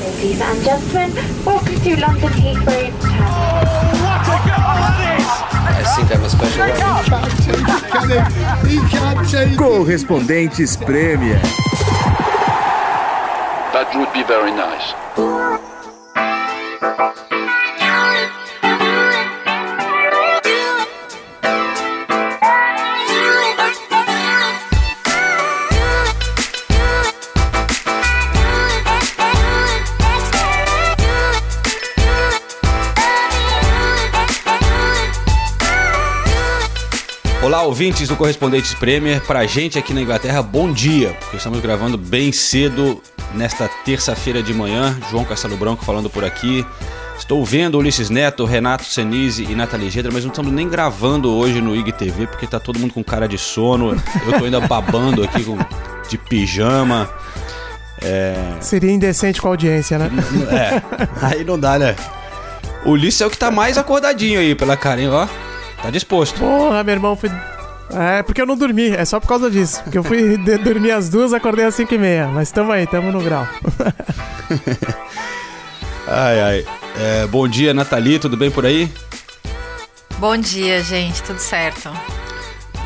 Ladies and gentlemen, welcome to London Heathrow Oh, what a goal that is! I think I'm a special he can't change it. Correspondentes Premier. That would be very nice. Olá, ouvintes do Correspondentes Premier. Pra gente aqui na Inglaterra, bom dia, porque estamos gravando bem cedo nesta terça-feira de manhã. João Castelo Branco falando por aqui. Estou vendo Ulisses Neto, Renato Senise e Nathalie Gedra, mas não estamos nem gravando hoje no IGTV porque tá todo mundo com cara de sono. Eu tô ainda babando aqui com, de pijama. Seria indecente com a audiência, né? É, aí não dá, né? O Ulisses é o que tá mais acordadinho aí pela carinha, ó. Tá disposto. Porra, meu irmão, fui. É, porque eu não dormi, é só por causa disso. Porque eu fui dormir às duas, acordei às cinco e meia. Mas tamo aí, tamo no grau. Ai, ai. É, bom dia, Nathalie, tudo bem por aí? Bom dia, gente, tudo certo?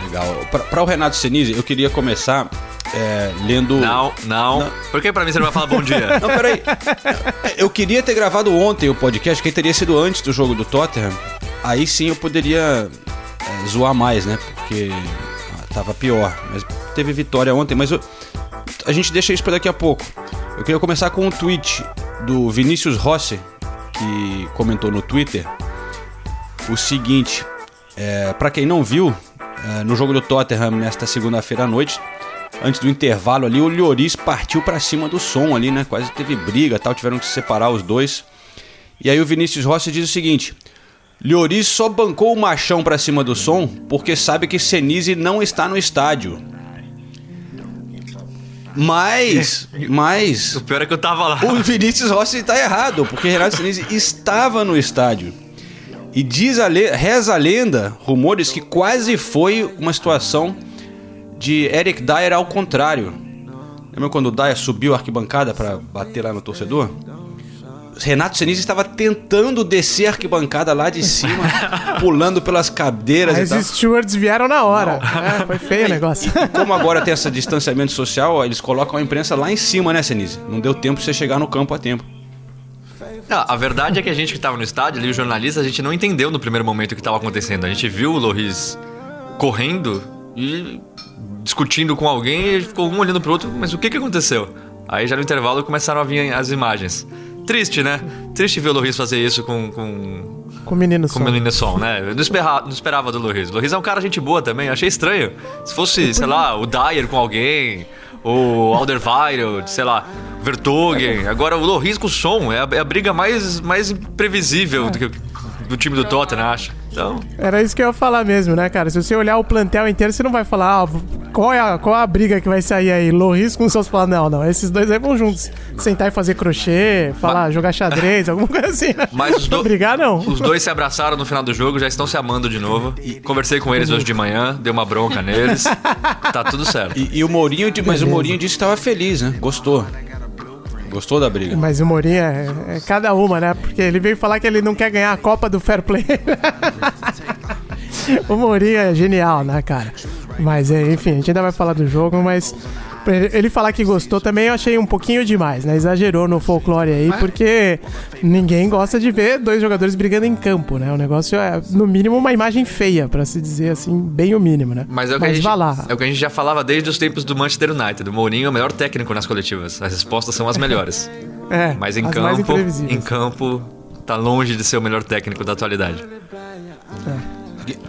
Legal. Pra, pra o Renato Senise, eu queria começar é, lendo. Não, não, Por que pra mim você não vai falar bom dia? Não, peraí. Eu queria ter gravado ontem o podcast, que teria sido antes do jogo do Tottenham. Aí sim eu poderia é, zoar mais, né? Porque ah, tava pior. Mas teve vitória ontem, mas eu- a gente deixa isso pra daqui a pouco. Eu queria começar com um tweet do Vinícius Rossi, que comentou no Twitter o seguinte: é, para quem não viu, é, no jogo do Tottenham nesta segunda-feira à noite, antes do intervalo ali, o Lloris partiu pra cima do som ali, né? Quase teve briga, tal, tiveram que se separar os dois. E aí o Vinícius Rossi diz o seguinte: Lloris só bancou o machão pra cima do som porque sabe que Senise não está no estádio. Mas, mas O pior é que eu tava lá. o Vinícius Rossi está errado, porque Renato Senise estava no estádio. E diz a le- reza a lenda, rumores, que quase foi uma situação de Eric Dyer ao contrário. Lembra quando o Dyer subiu a arquibancada para bater lá no torcedor? Renato Senise estava tentando descer a arquibancada lá de cima, pulando pelas cadeiras Mas e tal. os stewards vieram na hora. É, foi feio o negócio. E como agora tem esse distanciamento social, ó, eles colocam a imprensa lá em cima, né, Senise? Não deu tempo de você chegar no campo a tempo. Não, a verdade é que a gente que tava no estádio ali, os jornalistas, a gente não entendeu no primeiro momento o que tava acontecendo. A gente viu o Loris correndo e discutindo com alguém e ficou um olhando pro outro, mas o que que aconteceu? Aí já no intervalo começaram a vir as imagens. Triste, né? Triste ver o Loris fazer isso com, com, Com o menino com só. o menino som, né? Eu não esperava, não esperava do. O Loris é um cara gente boa também, achei estranho. Se fosse, sei lá, o Dyer com alguém, o Alderweireld, sei lá, Vertogen. Agora o Loris com o som é a, é a briga mais, mais imprevisível do, que, do time do Tottenham, acho. Então, Era isso que eu ia falar mesmo, né, cara? Se você olhar o plantel inteiro, você não vai falar, ah, qual é a, qual é a briga que vai sair aí? Loris com seus falar, não, não, esses dois aí vão juntos. Sentar e fazer crochê, falar, jogar xadrez, alguma coisa assim. Mas os do- Brigar, não. os dois se abraçaram no final do jogo, já estão se amando de novo. Conversei com eles hoje de manhã, dei uma bronca neles. Tá tudo certo. E, e o Mourinho, mas o Mourinho disse que estava feliz, né? Gostou. Gostou da briga. Mas o Mourinho é, é cada uma, né? Porque ele veio falar que ele não quer ganhar a Copa do Fair Play. o Mourinho é genial, né, cara? Mas, é, enfim, a gente ainda vai falar do jogo, mas ele falar que gostou também eu achei um pouquinho demais, né? Exagerou no folclore aí, porque ninguém gosta de ver dois jogadores brigando em campo, né? O negócio é, no mínimo, uma imagem feia, pra se dizer assim, bem o mínimo, né? Mas é o, que a gente, lá. é o que a gente já falava desde os tempos do Manchester United. O Mourinho é o melhor técnico nas coletivas. As respostas são as melhores. É, Mas em campo, em campo, tá longe de ser o melhor técnico da atualidade.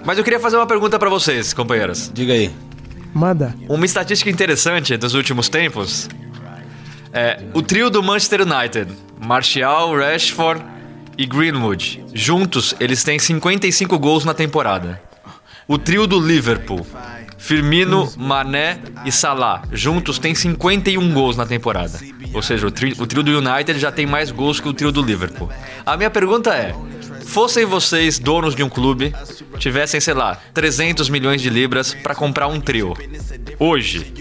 Mas eu queria fazer uma pergunta pra vocês, companheiras. Diga aí. Manda. Uma estatística interessante dos últimos tempos é o trio do Manchester United, Martial, Rashford e Greenwood. Juntos, eles têm 55 gols na temporada. O trio do Liverpool, Firmino, Mané e Salah, juntos têm 51 gols na temporada. Ou seja, o o trio do United já tem mais gols que o trio do Liverpool. A minha pergunta é: fossem vocês donos de um clube, tivessem, sei lá, 300 milhões de libras para comprar um trio. Hoje,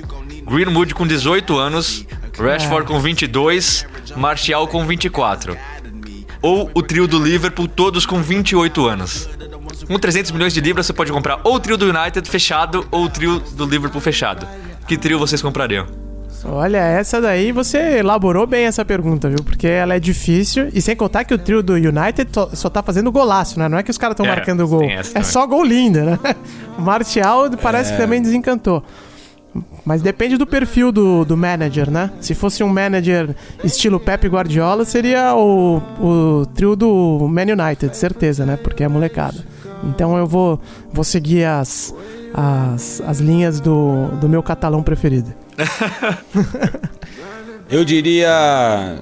Greenwood com 18 anos, Rashford com 22, Martial com 24. Ou o trio do Liverpool, todos com 28 anos. Com 300 milhões de libras, você pode comprar ou o trio do United fechado ou o trio do Liverpool fechado. Que trio vocês comprariam? Olha, essa daí você elaborou bem essa pergunta, viu? Porque ela é difícil. E sem contar que o trio do United só, só tá fazendo golaço, né? Não é que os caras estão É, marcando gol. É também. só gol lindo, né? O Martial parece que também desencantou. Mas depende do perfil do, do manager, né? Se fosse um manager estilo Pep Guardiola, seria o, o trio do Man United, certeza, né? Porque é molecada. Então eu vou, vou seguir as, as, as linhas do, do meu catalão preferido. Eu diria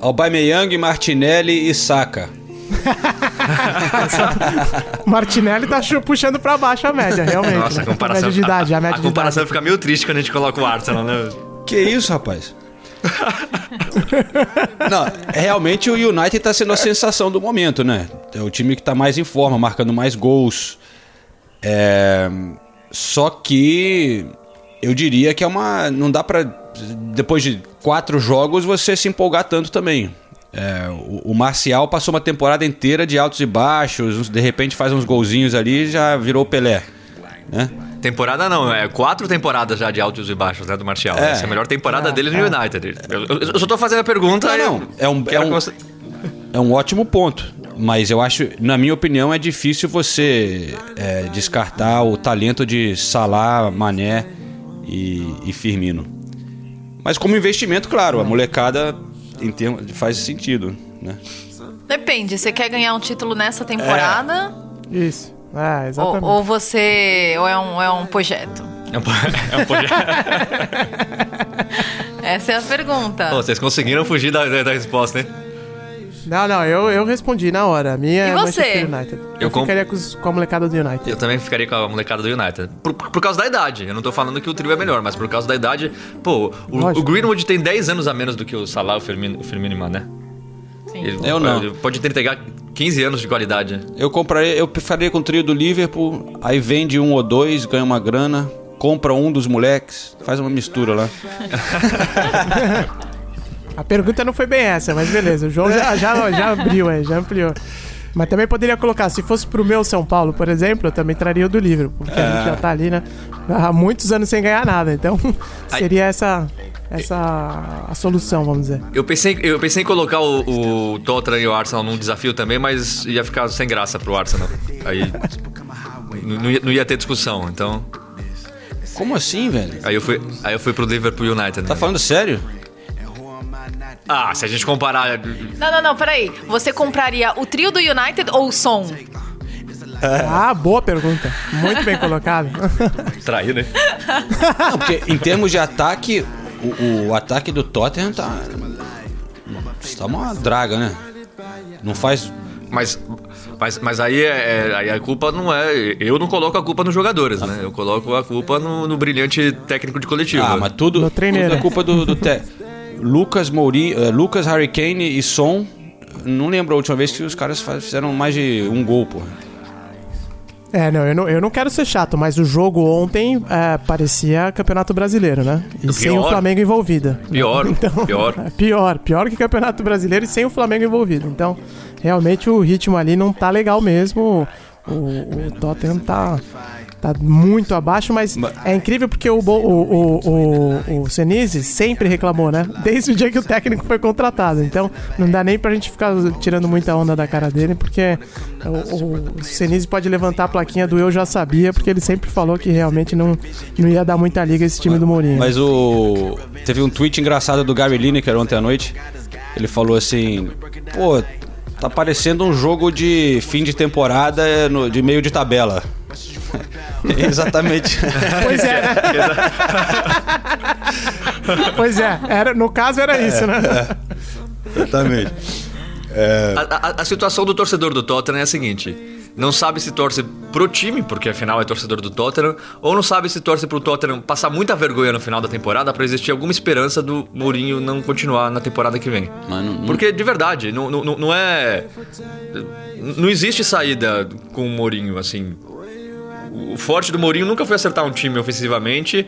Aubameyang, Martinelli e Saka. Martinelli tá puxando pra baixo a média, realmente. Nossa, né? a comparação, média de idade, a a, média a de comparação idade. fica meio triste quando a gente coloca o Arsenal, né? Que isso, rapaz? Não, realmente o United tá sendo a sensação do momento, né? É o time que tá mais em forma, marcando mais gols. É, Só que eu diria que é uma. Não dá pra. Depois de quatro jogos, você se empolgar tanto também. É, o, o Marcial passou uma temporada inteira de altos e baixos, de repente faz uns golzinhos ali e já virou o Pelé. Né? Temporada não, é quatro temporadas já de altos e baixos, né, do Martial. É. Essa é a melhor temporada dele no United. Eu, eu- eu só tô fazendo a pergunta. Não, não, é um- é um- você- É um ótimo ponto. Mas eu acho, na minha opinião, é difícil você é, descartar o talento de Salah, Mané e, e Firmino. Mas como investimento, claro, a molecada em termo, faz sentido. Né? Depende, você quer ganhar um título nessa temporada? Isso. Ah, Ou, exatamente. ou você. Ou é um, é um projeto? É um, é um projeto. Essa é a pergunta. Pô, vocês conseguiram fugir da, da- da resposta, hein? Não, não, eu, eu respondi na hora. A minha E é você? Manchester United. Eu, Eu ficaria com, os- com a molecada do United. Eu também ficaria com a molecada do United. Por, por causa da idade. Eu não tô falando que o trio é melhor, mas por causa da idade. Pô, o, o Greenwood tem 10 anos a menos do que o Salah, o Firmino, o Firmino e o Mané. Sim. Ele, Eu não. ele Pode ter entregar 15 anos de qualidade. Eu compraria, eu faria com o trio do Liverpool, aí vende um ou dois, ganha uma grana, compra um dos moleques, faz uma mistura lá. A pergunta não foi bem essa, mas beleza. O João já, já, já abriu, é, já ampliou. Mas também poderia colocar, se fosse pro meu São Paulo, por exemplo, eu também traria o do Liverpool, porque a É. gente já tá ali, né? Há muitos anos sem ganhar nada. Então, seria essa, essa a solução, vamos dizer. Eu pensei, eu pensei em colocar o, o Tottenham e o Arsenal num desafio também, mas ia ficar sem graça pro Arsenal. Aí não ia, não ia ter discussão, então. Como assim, velho? Aí eu fui, aí eu fui pro Liverpool United. né? Tá falando sério? Ah, se a gente comparar. Não, não, não, peraí. Você compraria o trio do United ou o som? Ah, boa pergunta. Muito bem colocado. Trair, né? Não, porque em termos de ataque, o, o ataque do Tottenham tá. Tá uma draga, né? Não faz. Mas, mas, mas aí, é, é- aí a culpa não é. Eu não coloco a culpa nos jogadores, né? Eu coloco a culpa no, no brilhante técnico de coletivo. Ah, mas tudo, No tudo é culpa do, do te... Lucas Mourinho, eh, Lucas Harry Kane e Son. Não lembro a última vez que os caras fizeram mais de um gol, porra. É, não eu, não, eu não quero ser chato, mas o jogo ontem é, parecia Campeonato Brasileiro, né? E sem o Pior. Flamengo envolvido. Pior, pior. é Pior, pior que Campeonato Brasileiro e sem o Flamengo envolvido. Então, realmente o ritmo ali não tá legal mesmo. O, o Tottenham tá, tá muito abaixo, mas é incrível porque o, o, o, o, Senise sempre reclamou, né? Desde o dia que o técnico foi contratado. Então, não dá nem pra gente ficar tirando muita onda da cara dele, porque o, o, Senise pode levantar a plaquinha do Eu Já Sabia, porque ele sempre falou que realmente não, não ia dar muita liga esse time do Mourinho. Mas o. Teve um tweet engraçado do Gary Lineker ontem à noite. Ele falou assim: pô, tá parecendo um jogo de fim de temporada de meio de tabela. Exatamente. Pois é, né? pois é, era, no caso era isso, né? Exatamente. A, a- a situação do torcedor do Tottenham é a seguinte: não sabe se torce pro time, porque afinal é torcedor do Tottenham, ou não sabe se torce pro Tottenham passar muita vergonha no final da temporada pra existir alguma esperança do Mourinho não continuar na temporada que vem. Mas não- não- Porque de verdade, não, não, não é. Não existe saída com o Mourinho, assim. O forte do Mourinho nunca foi acertar um time ofensivamente.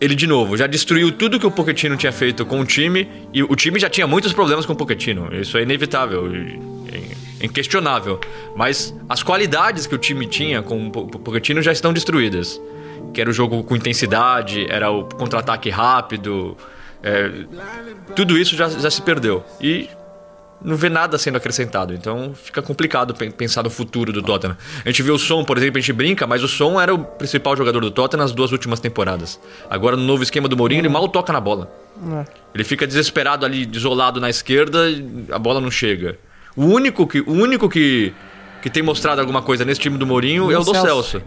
ele de novo já destruiu tudo que o Pochettino tinha feito com o time e o time já tinha muitos problemas com o Pochettino. Isso é inevitável, é inquestionável. Mas as qualidades que o time tinha com o Pochettino já estão destruídas. Que era o jogo com intensidade, era o contra-ataque rápido, é, tudo isso já, já se perdeu. E não vê nada sendo acrescentado. Então fica complicado pensar no futuro do Tottenham. A gente vê o Som, por exemplo, a gente brinca, mas o Som era o principal jogador do Tottenham nas duas últimas temporadas. Agora, no novo esquema do Mourinho, ele mal toca na bola. É. Ele fica desesperado ali, isolado na esquerda, a bola não chega. O único que, o único que, que tem mostrado alguma coisa nesse time do Mourinho é o do Celso. Celso.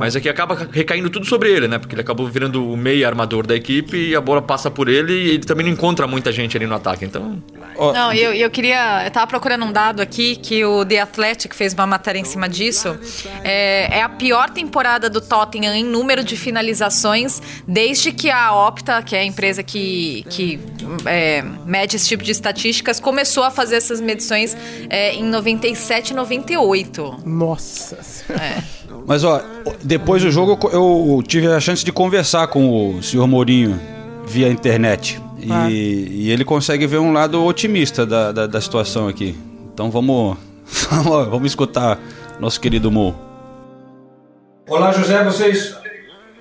Mas aqui acaba recaindo tudo sobre ele, né? Porque ele acabou virando o meio armador da equipe e a bola passa por ele e ele também não encontra muita gente ali no ataque. Então. Não, eu, eu queria. Eu tava procurando um dado aqui que o The Athletic fez uma matéria em cima disso. É, é a pior temporada do Tottenham em número de finalizações desde que a Opta, que é a empresa que, que é, mede esse tipo de estatísticas, começou a fazer essas medições é, em 97 e 98. Nossa. É. Mas ó, depois do jogo eu tive a chance de conversar com o senhor Mourinho via internet. Ah. E, e, ele consegue ver um lado otimista da, da, da situação aqui. Então vamos, vamos escutar nosso querido Mo. Olá José, vocês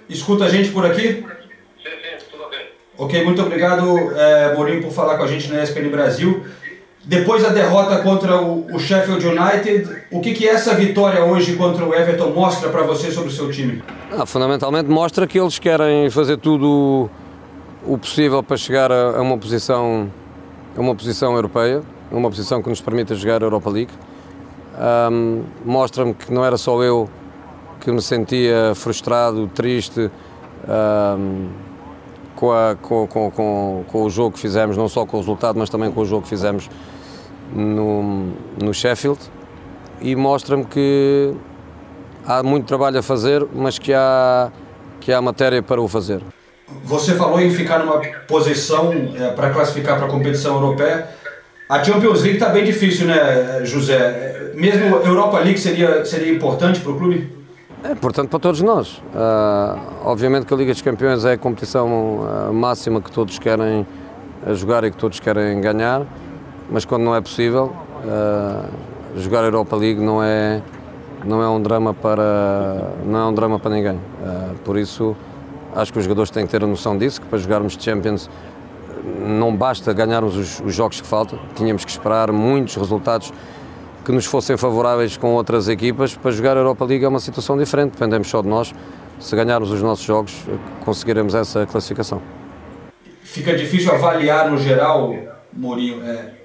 escutam a gente por aqui? Sim, sim, tudo bem. Ok, muito obrigado é, Mourinho por falar com a gente na ESPN Brasil. Depois da derrota contra o, Sheffield United, o que, que essa vitória hoje contra o Everton mostra para você sobre o seu time? Ah, fundamentalmente mostra que eles querem fazer tudo o possível para chegar a, a uma posição a uma posição europeia, uma posição que nos permita jogar a Europa League. Um, Mostra-me que não era só eu que me sentia frustrado, triste um, com, a, com, com, com, o jogo que fizemos, não só com o resultado, mas também com o jogo que fizemos no, no Sheffield e mostra-me que há muito trabalho a fazer, mas que há, que há matéria para o fazer. Você falou em ficar numa posição é, para classificar para a competição europeia. A Champions League está bem difícil, né, José? Mesmo a Europa League seria, seria importante para o clube? É importante para todos nós. Uh, obviamente que a Liga dos Campeões é a competição uh, máxima que todos querem jogar e que todos querem ganhar mas quando não é possível, uh, jogar a Europa League não é, não é um drama para, não é um drama para ninguém. Uh, por isso, acho que os jogadores têm que ter a noção disso, que para jogarmos Champions não basta ganharmos os, os jogos que faltam, tínhamos que esperar muitos resultados que nos fossem favoráveis com outras equipas. Para jogar a Europa League é uma situação diferente, dependemos só de nós. Se ganharmos os nossos jogos, conseguiremos essa classificação. Fica difícil avaliar no geral, Mourinho, é,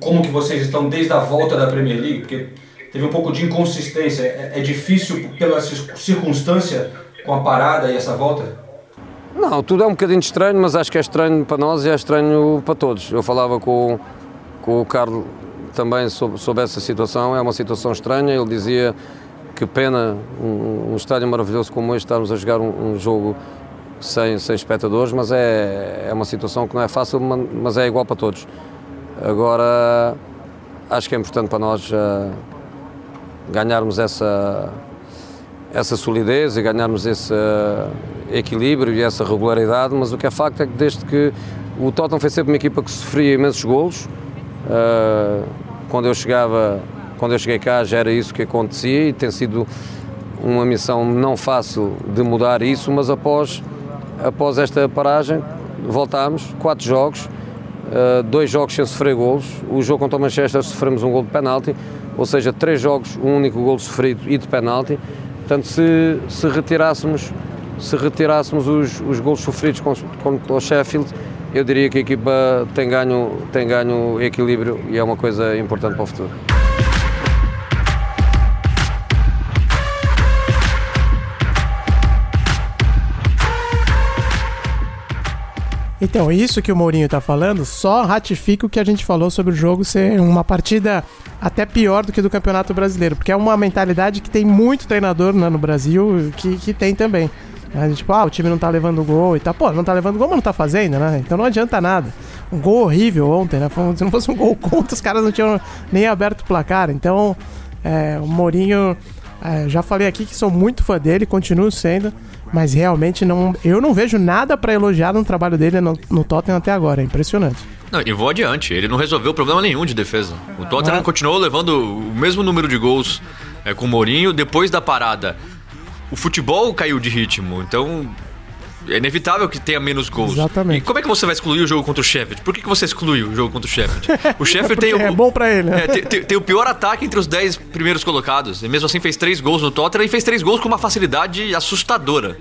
como que vocês estão desde a volta da Premier League? Porque teve um pouco de inconsistência. É, é difícil pela circunstância com a parada e essa volta? Não, tudo é um bocadinho estranho, mas acho que é estranho para nós e é estranho para todos. Eu falava com, com o Carlos também sobre, sobre essa situação, é uma situação estranha. Ele dizia que pena um, um estádio maravilhoso como este estarmos a jogar um, um jogo sem, sem espectadores, mas é, é uma situação que não é fácil, mas é igual para todos. Agora, acho que é importante para nós uh, ganharmos essa, essa solidez e ganharmos esse uh, equilíbrio e essa regularidade, mas o que é facto é que desde que o Tottenham foi sempre uma equipa que sofria imensos golos, uh, quando eu chegava, quando eu cheguei cá já era isso que acontecia e tem sido uma missão não fácil de mudar isso, mas após, após esta paragem voltámos, quatro jogos, uh, dois jogos sem sofrer golos. O jogo contra o Manchester sofremos um gol de penalti, ou seja, três jogos, um único gol sofrido e de penalti. Portanto, se, se retirássemos, se retirássemos os, os golos sofridos com o Sheffield, eu diria que a equipa tem ganho, tem ganho equilíbrio e é uma coisa importante para o futuro. Então, isso que o Mourinho está falando só ratifica o que a gente falou sobre o jogo ser uma partida até pior do que do Campeonato Brasileiro, porque é uma mentalidade que tem muito treinador né, no Brasil que, que tem também. É, tipo, ah, o time não tá levando gol e tal. Pô, não tá levando gol, mas não tá fazendo, né? Então não adianta nada. Um gol horrível ontem, né? Se não fosse um gol contra, os caras não tinham nem aberto o placar. Então, é, o Mourinho É, já falei aqui que sou muito fã dele, continuo sendo, mas realmente não, eu não vejo nada pra elogiar no trabalho dele no, no Tottenham até agora. É impressionante. Não, e vou adiante. Ele não resolveu problema nenhum de defesa. O Tottenham Ah. continuou levando o mesmo número de gols é, com o Mourinho depois da parada. O futebol caiu de ritmo, então é inevitável que tenha menos gols. Exatamente. E como é que você vai excluir o jogo contra o Sheffield? Por que, que você excluiu o jogo contra o Sheffield? O Sheffield tem Porque o, é bom pra ele, né? é, tem, tem- tem o pior ataque entre os 10 primeiros colocados. E mesmo assim fez três gols no Tottenham e fez três gols com uma facilidade assustadora.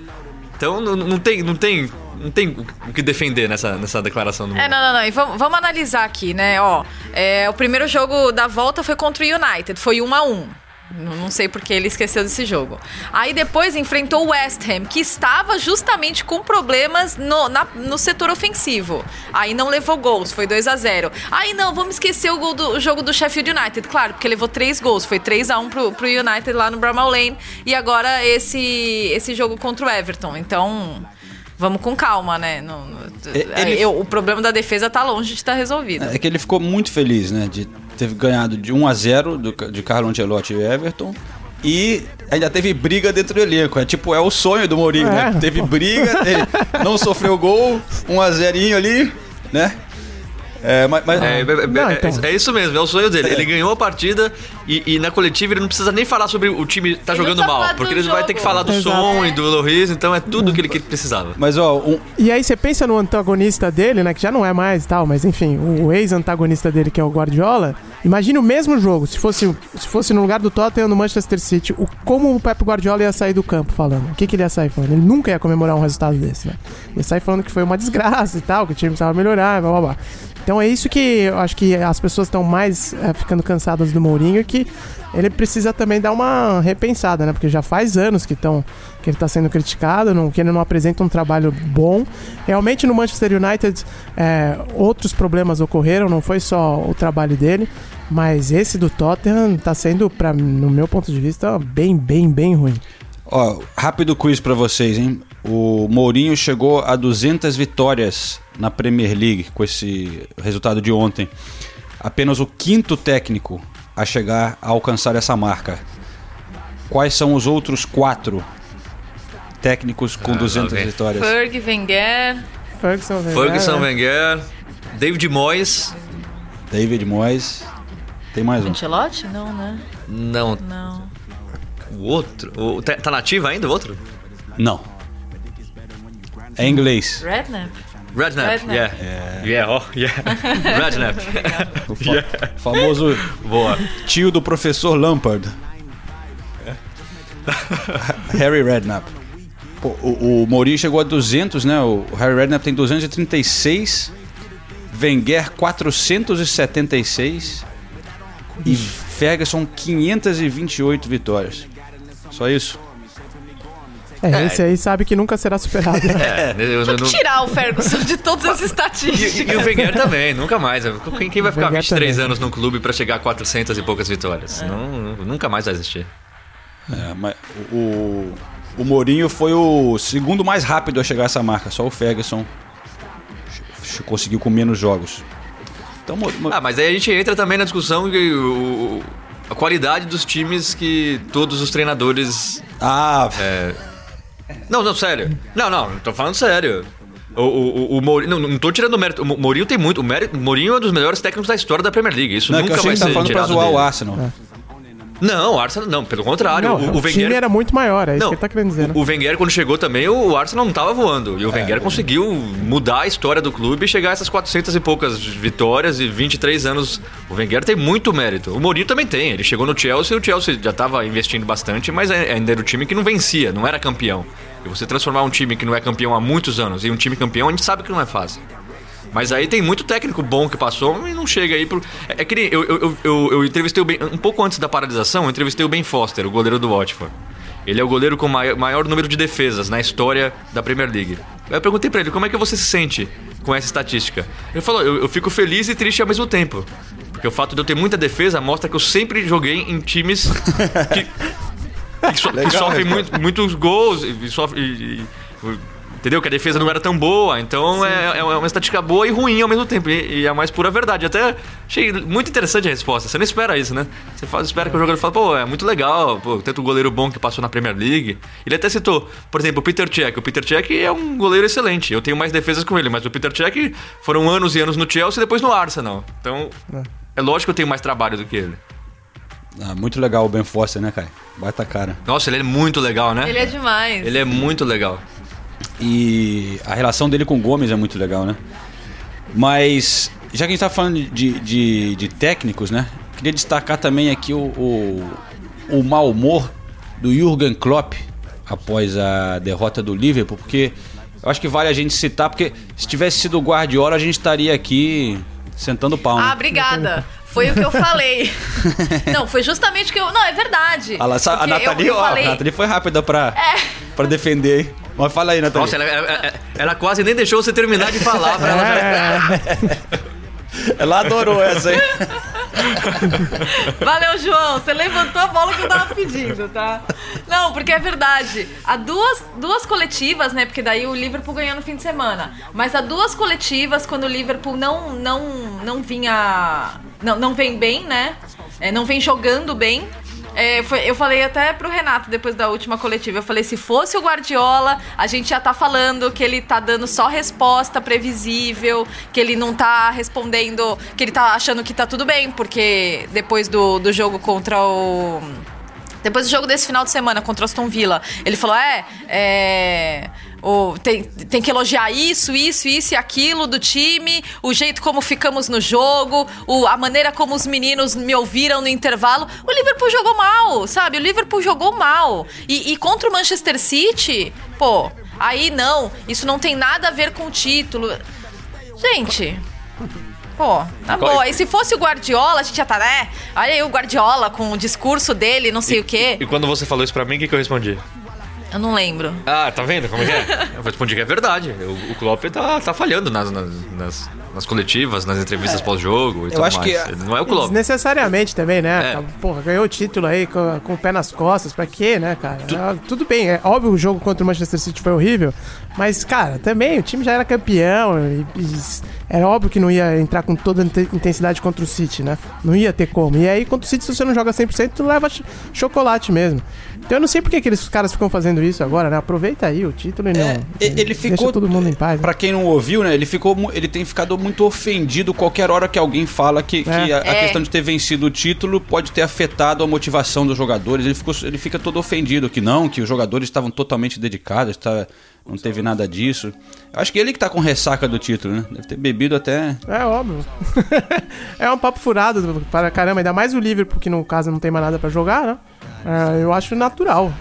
Então não, não tem, não, tem, não tem o que defender nessa, nessa declaração do É, não, não, não. E vamos, vamos analisar aqui, né? Ó, é, o primeiro jogo da volta foi contra o United, foi 1 a 1 Não sei porque ele esqueceu desse jogo. Aí depois enfrentou o West Ham, que estava justamente com problemas no, na- no setor ofensivo. Aí não levou gols, foi 2 a 0 Aí não, vamos esquecer o, do, o jogo do Sheffield United. Claro, porque levou três gols. Foi 3 a 1 pro, pro United lá no Bramall Lane. E agora esse, esse jogo contra o Everton. Então... Vamos com calma, né? Não- não- ele- eu- o problema da defesa tá longe de estar resolvido. É que ele ficou muito feliz, né? De ter ganhado de 1 a 0 do, de Carlo Ancelotti e Everton. E ainda teve briga dentro do elenco. É tipo, é o sonho do Mourinho, né? É. Teve briga, ele não sofreu gol, 1 a 0 ali, né? É, mas, mas- É, é, é- Não, é- então. é isso mesmo, é o sonho dele. Ele ganhou a partida e, e na coletiva ele não precisa nem falar sobre o time tá Ele jogando mal, porque ele vai ter que falar do Exato. som e do Loris, então é tudo que ele que ele precisava. mas, ó, um- E aí você pensa no antagonista dele, né? Que já não é mais e tal, mas enfim, o ex-antagonista dele, que é o Guardiola. Imagina o mesmo jogo, se fosse, se fosse no lugar do Tottenham no Manchester City, o, como o Pep Guardiola ia sair do campo falando. O que, que ele ia sair falando? Ele nunca ia comemorar um resultado desse, né? Ia sair falando que foi uma desgraça e tal, que o time precisava melhorar, blá blá blá. Então é isso que eu acho que as pessoas estão mais é, ficando cansadas do Mourinho, que ele precisa também dar uma repensada, né? Porque já faz anos que estão que ele está sendo criticado, não, que ele não apresenta um trabalho bom. Realmente no Manchester United é, outros problemas ocorreram, não foi só o trabalho dele, mas esse do Tottenham está sendo, pra, no meu ponto de vista, bem, bem, bem ruim. Ó, rápido quiz pra vocês, hein? O Mourinho chegou a 200 vitórias na Premier League com esse resultado de ontem. Apenas o quinto técnico a chegar a alcançar essa marca. Quais são os outros quatro técnicos com 200 vem. vitórias? Ferg, Wenger. Ferguson, Ferguson, né? Wenger, David Moyes. David Moyes. Tem mais um. Ancelotti? Não, né? Não, Não. o outro. O, tá, tá nativo ainda o outro? Não. É inglês. Redknapp? Redknapp, Redknapp. yeah. Yeah, oh, yeah. Redknapp. O fa- famoso Boa. tio do professor Lampard. Harry Redknapp. Pô, o, o Mourinho chegou a 200, né? O Harry Redknapp tem 236. Wenger 476. E Ferguson 528 vitórias. Só isso. É, esse aí sabe que nunca será superado. É, eu, eu, não- Tirar o Ferguson de todas as E, estatísticas. e o Wenger também, nunca mais. Quem, quem vai ficar Wenger 23 também. anos num clube pra chegar a 400 e poucas vitórias? Não, nunca mais vai existir. É, mas o, o Mourinho foi o segundo mais rápido a chegar a essa marca. Só o Ferguson conseguiu com menos jogos. Então, Ah, mas aí a gente entra também na discussão que o, a qualidade dos times que todos os treinadores. ah, Não, não, sério. Não, não, tô falando sério. O, o, o, Mourinho. Não, não tô tirando o mérito. O Mo- Mourinho tem muito. O, mérito, o Mourinho é um dos melhores técnicos da história da Premier League. Isso não, é que eu nunca achei vai que tá ser falando pra tirado zoar dele. o Arsenal. Não, o Arsenal não, pelo contrário. Não, o, o time Wenger. era muito maior, é isso Não, que ele tá querendo dizer, né? o, o Wenger, quando chegou também, o Arsenal não tava voando. E o Wenger conseguiu mudar a história do clube e chegar a essas 400 e poucas vitórias e 23 anos. O Wenger tem muito mérito. O Mourinho também tem. Ele chegou no Chelsea e o Chelsea já tava investindo bastante, mas ainda era o time que não vencia, não era campeão. E você transformar um time que não é campeão há muitos anos em um time campeão, a gente sabe que não é fácil. Mas aí tem muito técnico bom que passou e não chega aí pro. É, é que nem- eu, eu, eu, eu, entrevistei o Ben. Um pouco antes da paralisação, eu entrevistei o Ben Foster, o goleiro do Watford. Ele é o goleiro com maior, maior número de defesas na história da Premier League. Aí eu perguntei pra ele como é que você se sente com essa estatística. Ele falou: eu, eu fico feliz e triste ao mesmo tempo. Porque o fato de eu ter muita defesa mostra que eu sempre joguei em times que, que, so- que sofrem muito, muitos gols e, sofrem. e- e- Entendeu? Que a defesa não era tão boa, então é, é uma estatística boa e ruim ao mesmo tempo. E, e é a mais pura verdade. Até achei muito interessante a resposta. Você não espera isso, né? Você faz, espera que o jogador fale, pô, é muito legal, pô, tanto goleiro bom que passou na Premier League. Ele até citou, por exemplo, o Peter Cech. O Peter Cech é um goleiro excelente. Eu tenho mais defesas com ele, mas o Peter Cech foram anos e anos no Chelsea e depois no Arsenal. Então, é lógico que eu tenho mais trabalho do que ele. Ah, muito legal o Ben Foster, né, Kai? Baita cara. Nossa, ele é muito legal, né? Ele é demais. Ele é muito legal. E a relação dele com o Gomes é muito legal, né? Mas, já que a gente tá falando de, de, de técnicos, né? Queria destacar também aqui o, o, o mau humor do Jürgen Klopp após a derrota do Liverpool, porque eu acho que vale a gente citar, porque se tivesse sido o Guardiola, a gente estaria aqui sentando pau. né? Ah, obrigada. Foi o que eu falei. não, foi justamente o que eu. Não, é verdade. A, La- a Porque eu- Nathalie, eu ó, falei- a Nathalie foi rápida pra, É. pra defender, hein? Mas fala aí, Nathalie. Nossa, ela, ela- ela quase nem deixou você terminar de falar pra ela. Ela adorou essa aí. Valeu, João. Você levantou a bola que eu tava pedindo, tá? Não, porque é verdade. Há duas, duas coletivas, né? Porque daí o Liverpool ganhou no fim de semana. Mas há duas coletivas, quando o Liverpool não, não, não vinha. Não, não vem bem, né? É, não vem jogando bem. É, foi- eu falei até pro Renato depois da última coletiva. Eu falei: se fosse o Guardiola, a gente já tá falando que ele tá dando só resposta previsível, que ele não tá respondendo, que ele tá achando que tá tudo bem, porque depois do, do jogo contra o. Depois do jogo desse final de semana contra o Aston Villa, ele falou: é. é o, tem, tem que elogiar isso, isso, isso e aquilo do time, o jeito como ficamos no jogo, o, a maneira como os meninos me ouviram no intervalo. O Liverpool jogou mal, sabe? O Liverpool jogou mal. E, e contra o Manchester City, pô, aí não, isso não tem nada a ver com o título. Gente. Pô, tá boa. E se fosse o Guardiola, a gente já tá, né? Olha aí o Guardiola com o discurso dele, não sei o quê. E quando você falou isso pra mim, o que, que eu respondi? Eu não lembro. Ah, tá vendo como é que é? Eu respondi que é verdade. O, o Klopp tá, tá falhando nas, nas, nas, nas coletivas, nas entrevistas pós-jogo e tudo acho mais. que Não é o Klopp. Desnecessariamente também, né? É. Porra, ganhou o título aí com, com o pé nas costas, pra quê, né, cara? Ah, Tudo bem, é óbvio o jogo contra o Manchester City foi horrível, mas, cara, também o time já era campeão e, e era óbvio que não ia entrar com toda a inte- intensidade contra o City, né? Não ia ter como. E aí, contra o City, se você não joga 100%, tu leva ch- chocolate mesmo. Então eu não sei por que aqueles caras ficam fazendo isso agora, né? Aproveita aí o título e não... É, ele deixa ficou todo mundo em paz. né? Pra quem não ouviu, né? Ele ficou, ele tem ficado muito ofendido qualquer hora que alguém fala que, que É. a, a É. questão de ter vencido o título pode ter afetado a motivação dos jogadores. Ele ficou, ele fica todo ofendido que não, que os jogadores estavam totalmente dedicados, tá, não teve nada disso. Eu acho que ele que tá com ressaca do título, né? Deve ter bebido até. É óbvio. é um papo furado para caramba, ainda mais o Liverpool, que no caso não tem mais nada pra jogar, né? É, eu acho natural.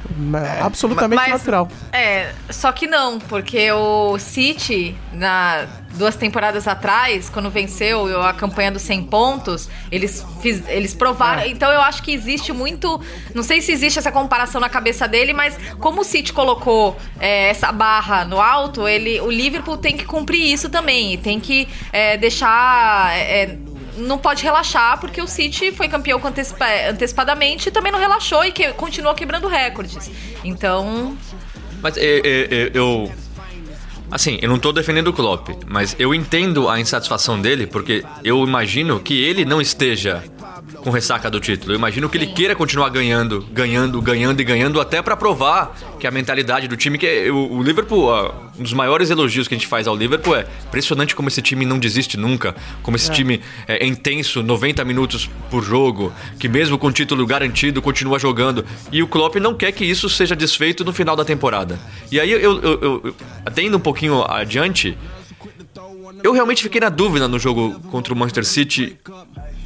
é absolutamente Mas- natural. É, só que não, porque o City, na duas temporadas atrás, quando venceu a campanha dos 100 pontos, eles, fiz, eles provaram. É. Então eu acho que existe muito. Não sei se existe essa comparação na cabeça dele, mas como o City colocou é, essa barra no alto, ele, o Liverpool tem que cumprir isso também. E tem que é, deixar. Não pode relaxar, porque o City foi campeão antecipa- antecipadamente e também não relaxou e que, continuou quebrando recordes. Então, Mas é, é, é, eu. Assim, eu não tô defendendo o Klopp, mas eu entendo a insatisfação dele, porque eu imagino que ele não esteja com ressaca do título. Eu imagino que ele queira continuar ganhando, ganhando, ganhando e ganhando, até pra provar que a mentalidade do time, que é, o, o Liverpool, ó, um dos maiores elogios que a gente faz ao Liverpool é impressionante como esse time não desiste nunca, como esse time é intenso, 90 minutos por jogo, que mesmo com o título garantido continua jogando. E o Klopp não quer que isso seja desfeito no final da temporada. E aí eu, eu, eu, eu até indo um pouquinho adiante, eu realmente fiquei na dúvida no jogo contra o Manchester City.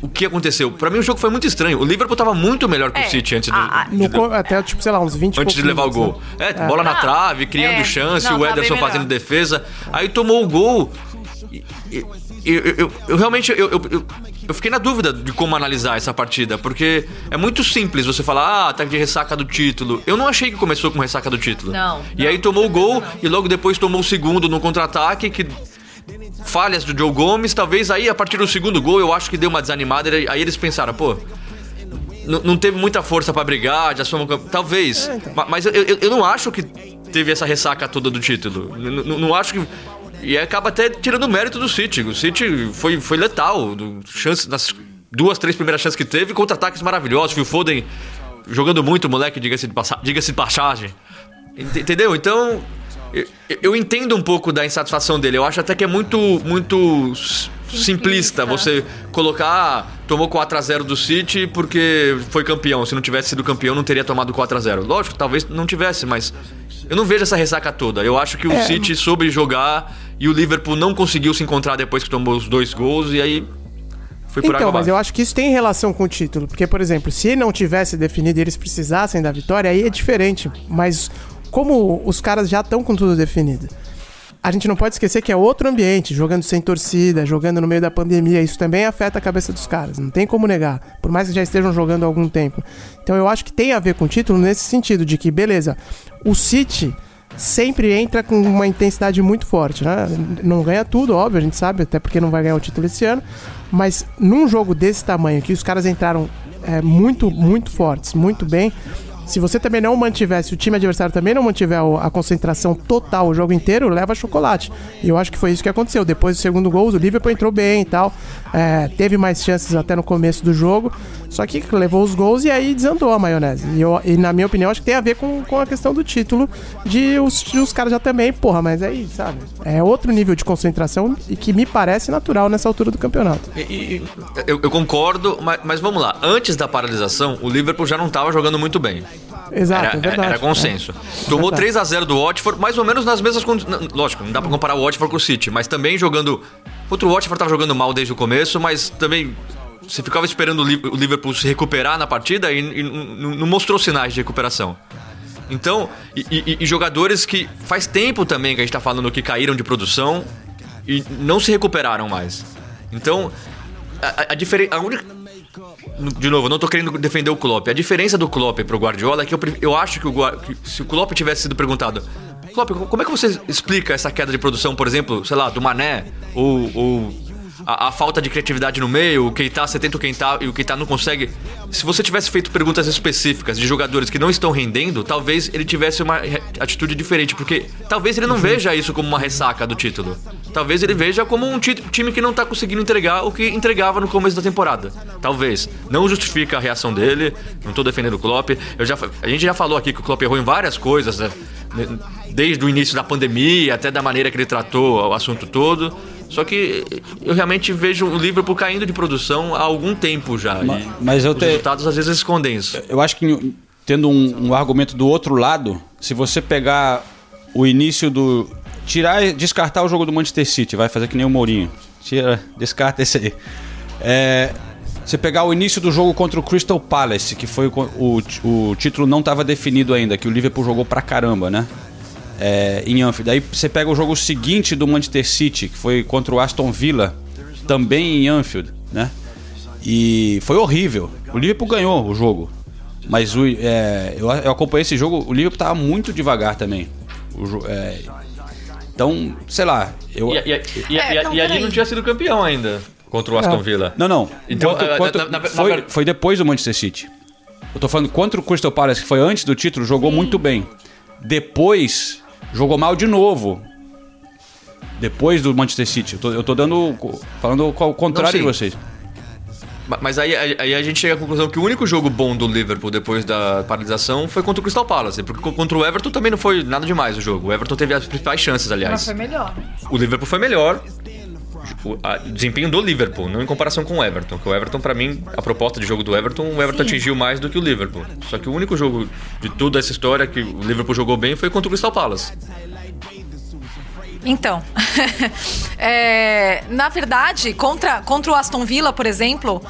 O que aconteceu? Pra mim o jogo foi muito estranho. O Liverpool tava muito melhor que É, o City antes, do, a- a- de- até, tipo, sei lá, uns 20 e antes de levar o gol. né? É, bola na Não, trave, criando é. chance, Não, o tá Ederson bem fazendo defesa. Aí tomou o gol. E- e- Eu, eu, eu- realmente eu, eu, eu- fiquei na dúvida de como analisar essa partida, porque é muito simples você falar, ah, tá de ressaca do título. Eu não achei que começou com ressaca do título. Não, E não. aí tomou o gol e logo depois tomou o segundo no contra-ataque, que falhas do Joe Gomes, talvez aí a partir do segundo gol eu acho que deu uma desanimada, aí eles pensaram, pô, não teve muita força pra brigar, já somos talvez, Ma- mas eu, eu, eu não acho que teve essa ressaca toda do título. N- n- Não acho que. E acaba até tirando o mérito do City. O City foi, foi letal. Chance, nas duas, três primeiras chances que teve, contra-ataques maravilhosos. Phil Foden jogando muito, moleque, diga-se de, passa- diga-se de passagem. Ent- Entendeu? Então, eu, eu entendo um pouco da insatisfação dele. Eu acho até que é muito, muito simplista você colocar. ah, tomou 4x0 do City porque foi campeão. Se não tivesse sido campeão, não teria tomado 4x0. Lógico, talvez não tivesse, mas. Eu não vejo essa ressaca toda. Eu acho que o City soube jogar e o Liverpool não conseguiu se encontrar depois que tomou os dois gols e aí foi por Então, mas eu acho que isso tem relação com o título. Porque, por exemplo, se não tivesse definido e eles precisassem da vitória, aí é diferente. Mas como os caras já estão com tudo definido, a gente não pode esquecer que é outro ambiente, jogando sem torcida, jogando no meio da pandemia. Isso também afeta a cabeça dos caras, não tem como negar. Por mais que já estejam jogando há algum tempo. Então eu acho que tem a ver com o título nesse sentido, de que, beleza, o City sempre entra com uma intensidade muito forte, né? Não ganha tudo, óbvio, a gente sabe, até porque não vai ganhar o título esse ano. Mas num jogo desse tamanho, que os caras entraram é, muito, muito fortes, muito bem. Se você também não mantivesse, o time adversário também não mantiver a concentração total o jogo inteiro, leva chocolate. E eu acho que foi isso que aconteceu. Depois do segundo gol, o Liverpool entrou bem e tal. É, teve mais chances até no começo do jogo. Só que levou os gols e aí desandou a maionese. E, eu- e na minha opinião, acho que tem a ver com, com a questão do título. De os, os caras já também, porra, mas aí, sabe? É outro nível de concentração e que me parece natural nessa altura do campeonato. E- eu, eu concordo, mas, mas vamos lá. Antes da paralisação, o Liverpool já não estava jogando muito bem. Exato, Era, é verdade. era consenso. Tomou verdade. 3 a 0 do Watford, mais ou menos nas mesmas condições. Lógico, não dá pra comparar o Watford com o City, mas também jogando. Contra o Watford tava jogando mal desde o começo, mas também. Você ficava esperando o Li- o Liverpool se recuperar na partida e, e não mostrou sinais de recuperação. Então, e, e- e jogadores que faz tempo também que a gente tá falando que caíram de produção e não se recuperaram mais. Então, a, diferença. A única. De novo, não tô querendo defender o Klopp. A diferença do Klopp pro Guardiola é que eu, eu acho que, o, que se o Klopp tivesse sido perguntado Klopp, como é que você explica essa queda de produção, por exemplo, sei lá, do Mané ou, ou a, a falta de criatividade no meio, o Keita, você tenta o Keita e o Keita não consegue. Se você tivesse feito perguntas específicas de jogadores que não estão rendendo, talvez ele tivesse uma atitude diferente, porque talvez ele não veja isso como uma ressaca do título. Talvez ele veja como um ti- time que não tá conseguindo entregar o que entregava no começo da temporada. Talvez. Não justifica a reação dele, não tô defendendo o Klopp. Eu já, a gente já falou aqui que o Klopp errou em várias coisas, né? desde o início da pandemia até da maneira que ele tratou o assunto todo. Só que eu realmente vejo o Liverpool caindo de produção há algum tempo já. Ma- e mas eu os te- resultados às vezes escondem isso. Eu acho que tendo um, um argumento do outro lado, se você pegar o início do. Tirar e descartar o jogo do Manchester City, vai fazer que nem o Mourinho. Tira, descarta esse aí. É, você pegar o início do jogo contra o Crystal Palace, que foi o, o, o título não estava definido ainda, que o Liverpool jogou pra caramba, né? É, em Anfield. Aí você pega o jogo seguinte do Manchester City, que foi contra o Aston Villa, também em Anfield, né? E foi horrível. O Liverpool ganhou o jogo. Mas o, é, eu, eu acompanhei esse jogo, o Liverpool tava muito devagar também. O é, então, sei lá. Eu, E, e- e- É, e- não, e ali não tinha sido campeão ainda contra o Aston Villa. Não, não. Então, Quanto- eh, quanto- na- na- na foi, foi depois do Manchester City. Eu tô falando contra o Crystal Palace, que foi antes do título, jogou muito bem. Depois, jogou mal de novo. Depois do Manchester City. Eu tô, eu tô dando. falando o contrário sim. de vocês. Ma- Mas aí, aí- a gente chega à conclusão que o único jogo bom do Liverpool depois da paralisação foi contra o Crystal Palace. Porque co- contra o Everton também não foi nada demais o jogo. O Everton teve as principais chances, Mas aliás. foi melhor. O Liverpool foi melhor. O a- desempenho do Liverpool, não em comparação com o Everton. Que o Everton, pra mim, a proposta de jogo do Everton, o Everton atingiu mais do que o Liverpool. Só que o único jogo de toda essa história que o Liverpool jogou bem foi contra o Crystal Palace. Então, é, na verdade, contra, contra o Aston Villa, por exemplo,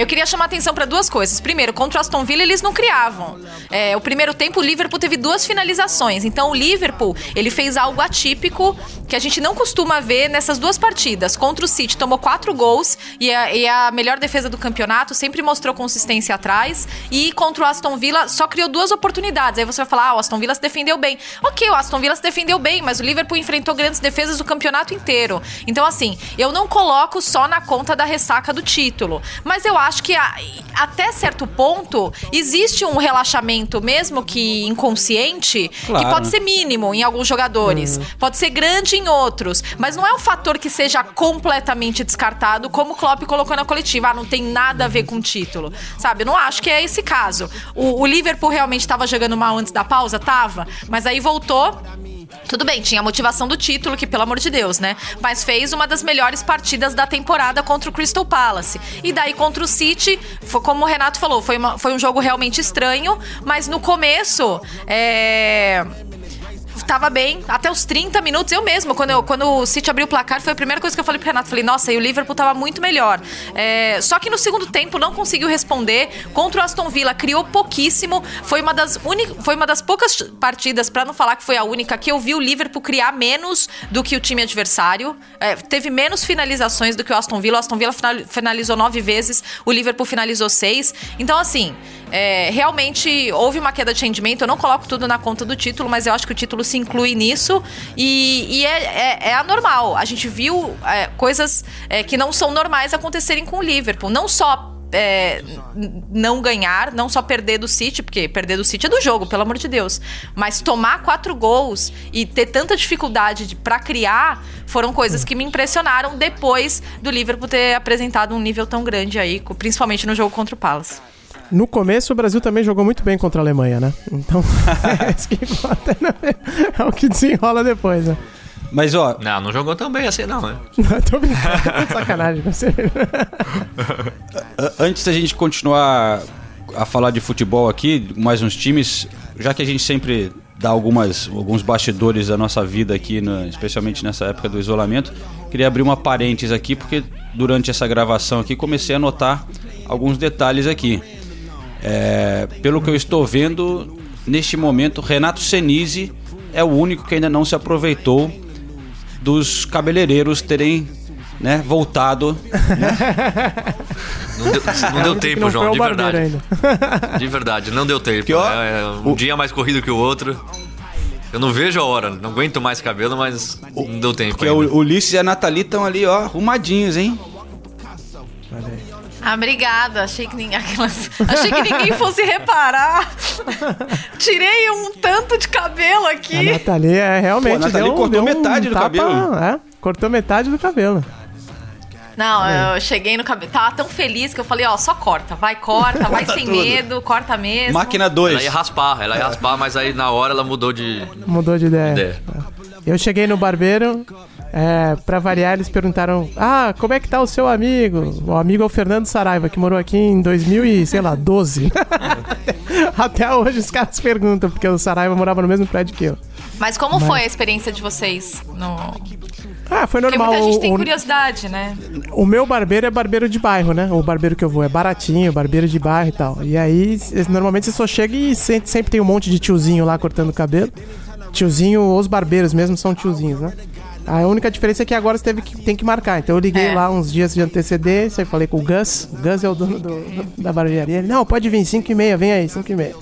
eu queria chamar atenção para duas coisas. Primeiro, contra o Aston Villa eles não criavam. É, o primeiro tempo o Liverpool teve duas finalizações. Então o Liverpool ele fez algo atípico que a gente não costuma ver nessas duas partidas. Contra o City tomou quatro gols e a, e a melhor defesa do campeonato sempre mostrou consistência atrás. E contra o Aston Villa só criou duas oportunidades. Aí você vai falar, ah, o Aston Villa se defendeu bem. Ok, o Aston Villa se defendeu bem, mas o Liverpool enfrentou grandes defesas do campeonato inteiro. Então assim, eu não coloco só na conta da ressaca do título, mas eu acho acho que a- até certo ponto existe um relaxamento, mesmo que inconsciente, que Claro, pode né? ser mínimo em alguns jogadores, pode ser grande em outros, mas não é um fator que seja completamente descartado, como o Klopp colocou na coletiva. Ah, não tem nada a ver com o título, sabe? Eu não acho que é esse caso. O, o Liverpool realmente estava jogando mal antes da pausa, tava, mas aí voltou. Tudo bem, tinha a motivação do título, que pelo amor de Deus, né? Mas fez uma das melhores partidas da temporada contra o Crystal Palace. E daí contra o City, foi, como o Renato falou, foi, uma- foi um jogo realmente estranho, mas no começo. É tava bem, até os 30 minutos, eu mesmo, quando, eu, quando o City abriu o placar, foi a primeira coisa que eu falei pro Renato, falei, nossa, e o Liverpool tava muito melhor. É, só que no segundo tempo não conseguiu responder, contra o Aston Villa criou pouquíssimo, foi uma das, uni, foi uma das poucas partidas, pra não falar que foi a única, que eu vi o Liverpool criar menos do que o time adversário, É, teve menos finalizações do que o Aston Villa, o Aston Villa final- finalizou nove vezes, o Liverpool finalizou seis, então assim... É, realmente houve uma queda de rendimento. Eu não coloco tudo na conta do título, mas eu acho que o título se inclui nisso e, e é, é, é anormal. A gente viu é, coisas é, que não são normais acontecerem com o Liverpool. Não só é, não ganhar, não só perder do City, porque perder do City é do jogo, pelo amor de Deus. Mas tomar quatro gols e ter tanta dificuldade de, pra criar foram coisas que me impressionaram depois do Liverpool ter apresentado um nível tão grande aí, principalmente no jogo contra o Palace. No começo, o Brasil também jogou muito bem contra a Alemanha, né? Então, é isso que conta, né? É o que desenrola depois, né? Mas, ó, Não, não jogou tão bem assim, não, né? Tô brincando, sacanagem. Você... a- antes da gente continuar a falar de futebol aqui, mais uns times, já que a gente sempre dá algumas, alguns bastidores da nossa vida aqui, na- especialmente nessa época do isolamento, queria abrir uma parênteses aqui, porque durante essa gravação aqui comecei a notar alguns detalhes aqui. É, pelo que eu estou vendo, neste momento, Renato Senise é o único que ainda não se aproveitou dos cabeleireiros terem né, voltado. Não deu, não deu que tempo, não João, de verdade. ainda. De verdade, não deu tempo. Que, ó, é, é um o- dia mais corrido que o outro. Eu não vejo a hora, não aguento mais cabelo, mas não deu tempo Porque ainda. o Ulisses e a Nathalie estão ali, ó, arrumadinhos, hein? Ah, obrigada. Achei que, ninguém, aquelas- achei que ninguém fosse reparar. Tirei um tanto de cabelo A aqui. Nathalie é realmente. Pô, a Nathalie deu, cortou deu um metade do tapa, cabelo. É, cortou metade do cabelo. Não, eu cheguei no cabelo. Tava tão feliz que eu falei, ó, só corta. Vai, corta, vai sem tudo. medo, corta mesmo. Máquina Ela 2. ia raspar, ela ia raspar, mas aí na hora ela mudou de Mudou de ideia. ideia. Eu cheguei no barbeiro, é, pra variar, eles perguntaram: Ah, como é que tá o seu amigo? O amigo é o Fernando Saraiva, que morou aqui em 2000 e, sei lá, 12. Até hoje os caras perguntam, porque o Saraiva morava no mesmo prédio que eu. Mas como foi a experiência de vocês? No... Ah, foi Porque normal. muita gente o- tem curiosidade, né? O meu barbeiro é barbeiro de bairro, né? O barbeiro que eu vou é baratinho, barbeiro de bairro e tal. E aí, normalmente você só chega e se- sempre tem um monte de tiozinho lá cortando o cabelo. Tiozinho, os barbeiros mesmo são tiozinhos, né? A única diferença é que agora você teve que, tem que marcar. Então eu liguei É. lá uns dias de antecedência e falei com o Gus. O Gus é o dono do- do- da barbearia. Ele, não, pode vir, 5 e meia, vem aí, 5 e meia.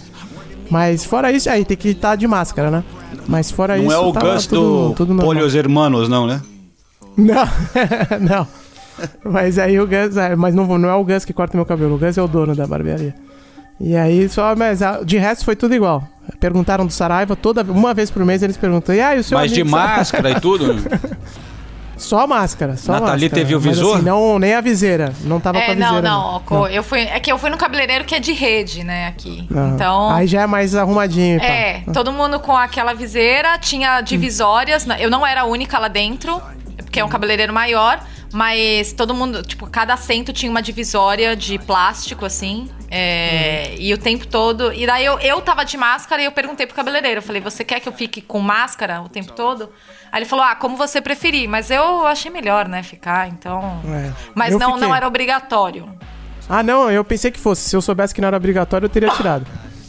Mas fora isso, aí tem que estar de máscara, né? Mas fora Não isso, é o tá Gus tudo, do tudo. Polios Hermanos, não, né? Não, não. Mas aí o Gus, é, mas não, não é o Gus que corta meu cabelo, o Gus é o dono da barbearia. E aí só, mas ah, de resto foi tudo igual. Perguntaram do Saraiva, toda uma vez por mês eles perguntam, e aí o seu Mas de amigo Saraiva?" máscara e tudo. Só máscara, só Nathalie máscara. teve o Mas, visor? assim, não, nem a viseira, não tava com a É, viseira. não, não. co- Eu fui, é que eu fui no cabeleireiro que é de rede, né, aqui. Aham. Então. Aí já é mais arrumadinho e pá. É, todo mundo com aquela viseira, tinha divisórias. né? Eu não era a única lá dentro, porque é um cabeleireiro maior, mas todo mundo, tipo, cada assento tinha uma divisória de plástico, assim. é, E o tempo todo. E daí eu, eu tava de máscara e eu perguntei pro cabeleireiro. Eu falei, você quer que eu fique com máscara o tempo todo? Aí ele falou, ah, como você preferir. Mas eu achei melhor, né, ficar, então. É. Mas não, fiquei. não era obrigatório. Ah, não, eu pensei que fosse. Se eu soubesse que não era obrigatório, eu teria tirado.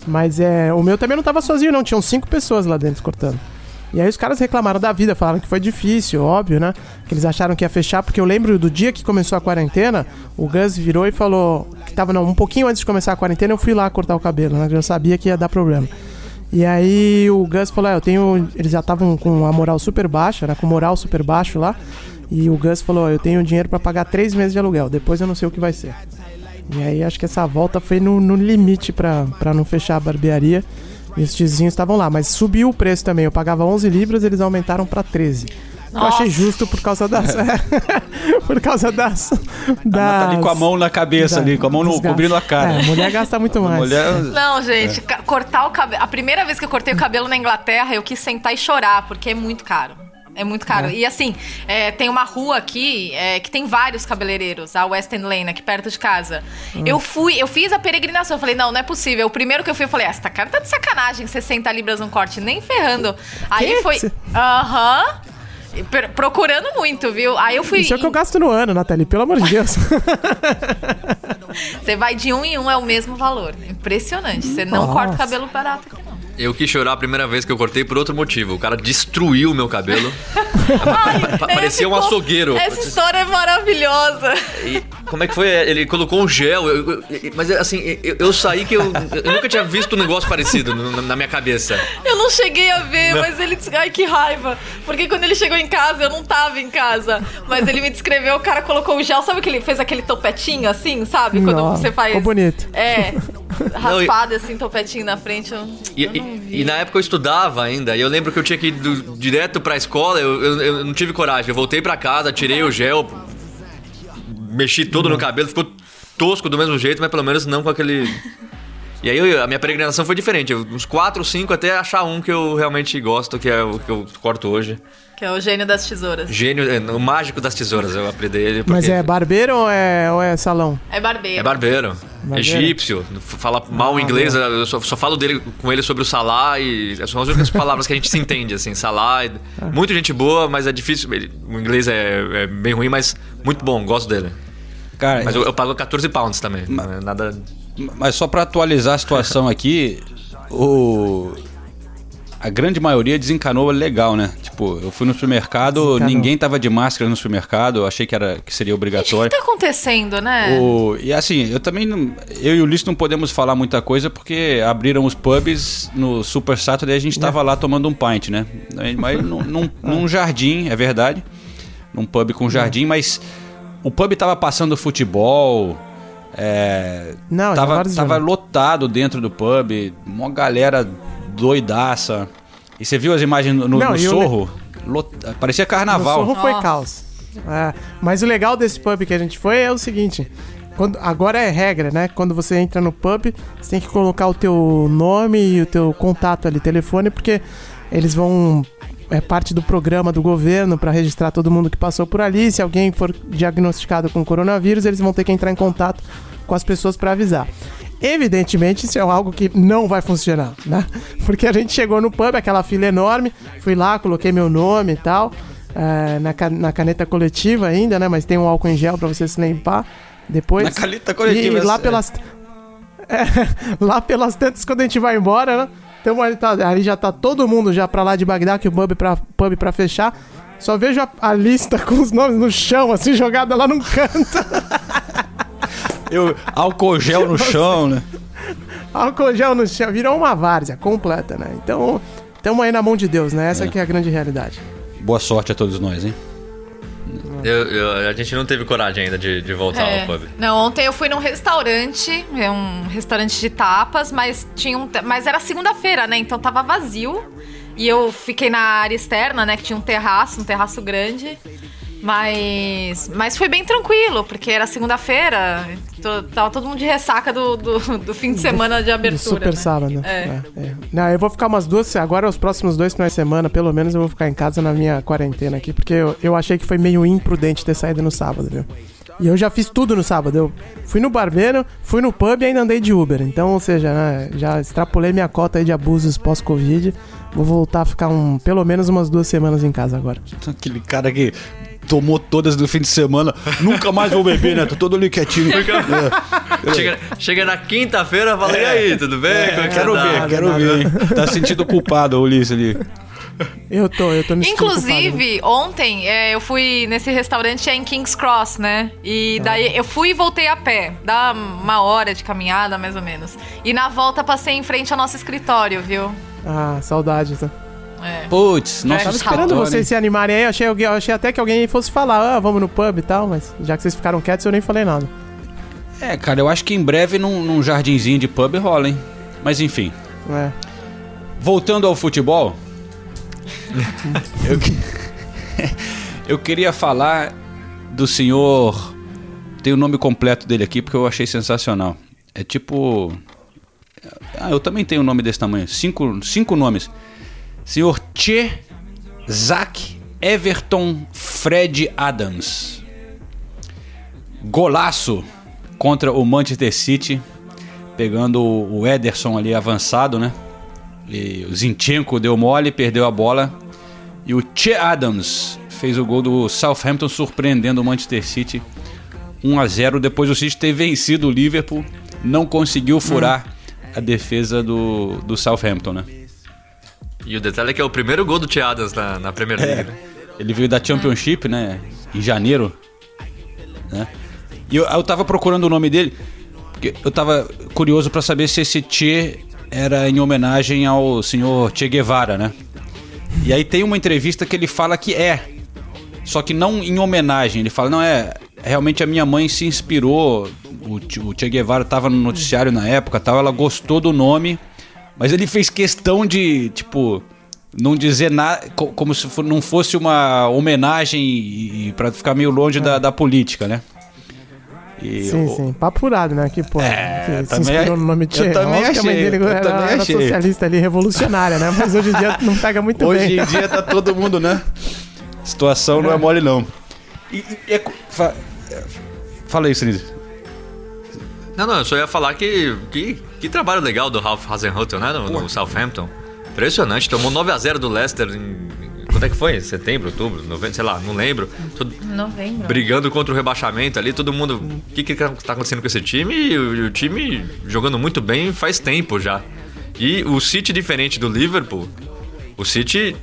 Mas é, o meu também não tava sozinho, não. Tinham cinco pessoas lá dentro cortando. E aí os caras reclamaram da vida, falaram que foi difícil, óbvio, né? Que eles acharam que ia fechar, porque eu lembro do dia que começou a quarentena, o Gus virou e falou que tava não, um pouquinho antes de começar a quarentena, eu fui lá cortar o cabelo, né? Eu sabia que ia dar problema. E aí o Gus falou, é, eu tenho. Eles já estavam com a moral super baixa, né? Com moral super baixo lá. E o Gus falou, eu tenho dinheiro pra pagar três meses de aluguel, depois eu não sei o que vai ser. E aí acho que essa volta foi no, no limite pra não fechar a barbearia. E os tiozinhos estavam lá, mas subiu o preço também. Eu pagava 11 libras, eles aumentaram pra 13. Eu achei Nossa. justo por causa das. por causa das. Tá ali das com a mão na cabeça, da- ali, com a mão no, cobrindo a cara. É, mulher gasta muito mais. Mulher. Não, gente, ca- cortar o cabelo. A primeira vez que eu cortei o cabelo na Inglaterra, eu quis sentar e chorar, porque é muito caro. É muito caro. E assim, é, tem uma rua aqui é, que tem vários cabeleireiros, a Western Lane, aqui perto de casa. Hum. Eu fui, eu fiz a peregrinação. Eu falei, não, não é possível. O primeiro que eu fui, eu falei, ah, essa cara tá de sacanagem, 60 libras um corte, nem ferrando. Aí Que? foi. Aham. Procurando muito, viu? Aí eu fui. Isso é o que eu gasto no ano, Nathalie, pelo amor de Deus. Você vai de um em um, é o mesmo valor. Impressionante. Você não Nossa. corta o cabelo barato aqui, não. Eu quis chorar a primeira vez que eu cortei por outro motivo. O cara destruiu o meu cabelo. Pa- Parecia um Ficou- açougueiro. Essa história é maravilhosa. E como é que foi? Ele colocou um gel, eu- eu- mas assim, eu, eu saí que eu, eu nunca tinha visto um negócio parecido no- na minha cabeça. Eu não cheguei a ver, mas ele disse. Ai, que raiva. Porque quando ele chegou em casa, eu não tava em casa. Mas ele me descreveu, o cara colocou o gel. Sabe que ele fez aquele topetinho assim, sabe? Quando Nossa, você faz. ficou bonito. É. Não, e- Raspado assim, topetinho na frente. Eu, E, eu não vi. e na época eu estudava ainda, e eu lembro que eu tinha que ir do- direto pra escola, eu, eu- eu não tive coragem. Eu voltei pra casa, tirei o gel, mexi todo no cabelo, ficou tosco do mesmo jeito, mas pelo menos não com aquele. E aí eu- a minha peregrinação foi diferente, eu- uns 4, 5 até achar um que eu realmente gosto, que é o que eu corto hoje. Que é o gênio das tesouras. Gênio, é, o mágico das tesouras, eu aprendi ele. Mas porque- é barbeiro ou é, ou é salão? É barbeiro. É barbeiro. Barbeiro? Egípcio. Fala mal Ah, inglês. Eu só, só falo dele, com ele sobre o Salah e são as únicas palavras que a gente se entende, assim. Salah. e- Ah. Muito gente boa, mas é difícil. ele- o inglês é, é bem ruim, mas muito bom. Gosto dele. Cara, Mas eu, eu pago 14 pounds também. não é Nada. Mas só pra atualizar a situação aqui, o a grande maioria desencanou legal, né? Tipo, eu fui no supermercado, Desencanou. ninguém tava de máscara no supermercado, eu achei que era que seria Gente, o que obrigatório. tá acontecendo, né? O, e assim, eu também não, eu e o Ulisses não podemos falar muita coisa porque abriram os pubs no Super Saturday e a gente tava lá tomando um pint, né? Mas num, num, num jardim, é verdade. Num pub com jardim, mas o pub tava passando futebol. É, Não, já tava, tava lotado dentro do pub, uma galera doidaça. E você viu as imagens no, Não, no Sorro? Lot- parecia carnaval. No Sorro foi caos. É, mas o legal desse pub que a gente foi é o seguinte. Quando, agora é regra, né? Quando você entra no pub, você tem que colocar o teu nome e o teu contato ali, telefone, porque eles vão. É parte do programa do governo para registrar todo mundo que passou por ali. Se alguém for diagnosticado com coronavírus, eles vão ter que entrar em contato com as pessoas para avisar. Evidentemente, isso é algo que não vai funcionar, né? Porque a gente chegou no pub, aquela fila enorme, fui lá, coloquei meu nome e tal, é, na, na caneta coletiva ainda, né? Mas tem um álcool em gel pra você se limpar depois. Na caneta coletiva, E lá é- pelas... É, lá pelas tantas, quando a gente vai embora, né? Então ali, tá- ali já tá todo mundo já pra lá de Bagdá, que o pub pra, pub pra fechar. Só vejo a, a lista com os nomes no chão, assim, jogada lá num canto. Eu, álcool gel no chão, né? Álcool gel no chão, virou uma várzea completa, né? Então, estamos aí na mão de Deus, né? Essa que é a grande realidade. Boa sorte a todos nós, hein? Eu- eu- a gente não teve coragem ainda de, de voltar É. ao pub. Não, ontem eu fui num restaurante, é um restaurante de tapas, mas tinha um, mas era segunda-feira, né? Então tava vazio. E eu fiquei na área externa, né, que tinha um terraço, um terraço grande. Mas mas foi bem tranquilo, porque era segunda-feira, tava todo mundo de ressaca do, do, do fim de semana de Do abertura. super né? sábado. É. É, é. Não, eu vou ficar umas duas. Agora, os próximos dois finais de semana, pelo menos, eu vou ficar em casa na minha quarentena aqui, porque eu, eu achei que foi meio imprudente ter saído no sábado, viu? E eu já fiz tudo no sábado. Eu fui no barbeiro, fui no pub e ainda andei de Uber. Então, ou seja, né, já extrapolei minha cota aí de abusos pós-Covid. Vou voltar a ficar um, pelo menos umas duas semanas em casa agora. Aquele cara que tomou todas no fim de semana, nunca mais vou beber, né? Tô todo ali quietinho. É. Chega, chega na quinta-feira e fala: e aí, tudo bem? É que quero você tá?" ver, quero ver. Tá sentindo culpado, Ulisses ali. Eu tô, eu tô me sentindo culpado, viu? Inclusive, ontem é, eu fui nesse restaurante é em King's Cross, né? E daí eu fui e voltei a pé. Dá uma hora de caminhada, mais ou menos. E na volta passei em frente ao nosso escritório, viu? Ah, saudade. Tá? É. Putz, nossa, Tava Esperando vocês se animarem aí, eu achei, eu achei até que alguém fosse falar, ah, vamos no pub e tal, mas já que vocês ficaram quietos, eu nem falei nada. É, cara, eu acho que em breve num, num jardinzinho de pub rola, hein? Mas enfim. É. Voltando ao futebol. eu, que- eu queria falar do senhor. Tem o nome completo dele aqui porque eu achei sensacional. É tipo. Ah, eu também tenho um nome desse tamanho. Cinco, cinco nomes. Senhor Che Zac Everton Fred Adams. Golaço contra o Manchester City. Pegando o Ederson ali avançado, né? E o Zinchenko deu mole, perdeu a bola. E o Che Adams fez o gol do Southampton, surpreendendo o Manchester City 1 a 0 Depois o City ter vencido o Liverpool, não conseguiu furar a defesa do, do Southampton, né? E o detalhe é que é o primeiro gol do Tiadas na, na Premier League. né? Ele veio da Championship, né? Em janeiro. Né? E eu, eu tava procurando o nome dele, porque eu tava curioso pra saber se esse Che era em homenagem ao senhor Che Guevara, né? E aí tem uma entrevista que ele fala que é. Só que não em homenagem. Ele fala, não, é. Realmente a minha mãe se inspirou. O, o Che Guevara tava no noticiário na época tal. Ela gostou do nome. Mas ele fez questão de, tipo, não dizer nada. co- Como se fo- não fosse uma homenagem e, e para ficar meio longe da, da política, né? E Sim, o- sim. Papo furado, né? Que, pô, É, que eu se inspirou no nome eu Che. também que a mãe achei, dele eu era, também era achei. socialista ali, revolucionária, né? Mas hoje em dia não pega muito Hoje bem. em dia tá todo mundo, né? Situação não é mole, não. E, e é fa- é, fala aí, Sinise. Não, não, eu só ia falar que, que, que trabalho legal do Ralph Hasenhuttl, né? No, no Southampton. Impressionante, tomou 9x0 do Leicester em. Quando é que foi? Setembro, outubro, novembro, sei lá, não lembro. Todo- Novembro. brigando contra o rebaixamento ali, todo mundo. O que, que tá acontecendo com esse time? E o, o time jogando muito bem faz tempo já. E o City, diferente do Liverpool, o City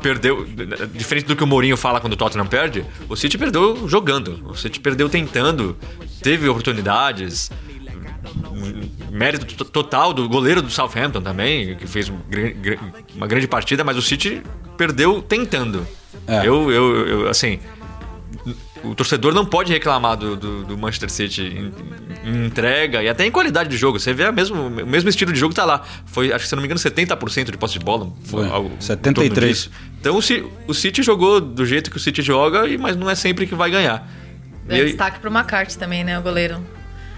perdeu. Diferente do que o Mourinho fala quando o Tottenham perde, o City perdeu jogando. O City perdeu tentando, teve oportunidades. Mérito to- total do goleiro do Southampton também, que fez um uma grande partida, mas o City perdeu tentando. É. Eu, eu, eu, assim, o torcedor não pode reclamar do, do, do Manchester City em, em entrega e até em qualidade de jogo. Você vê a mesmo, o mesmo estilo de jogo tá lá. Foi, acho que se não me engano, 70% de posse de bola. Foi, algo em torno 73. disso. Então o, o City jogou do jeito que o City joga, e- mas não é sempre que vai ganhar. E É aí- destaque pro McCarthy também, né, o goleiro.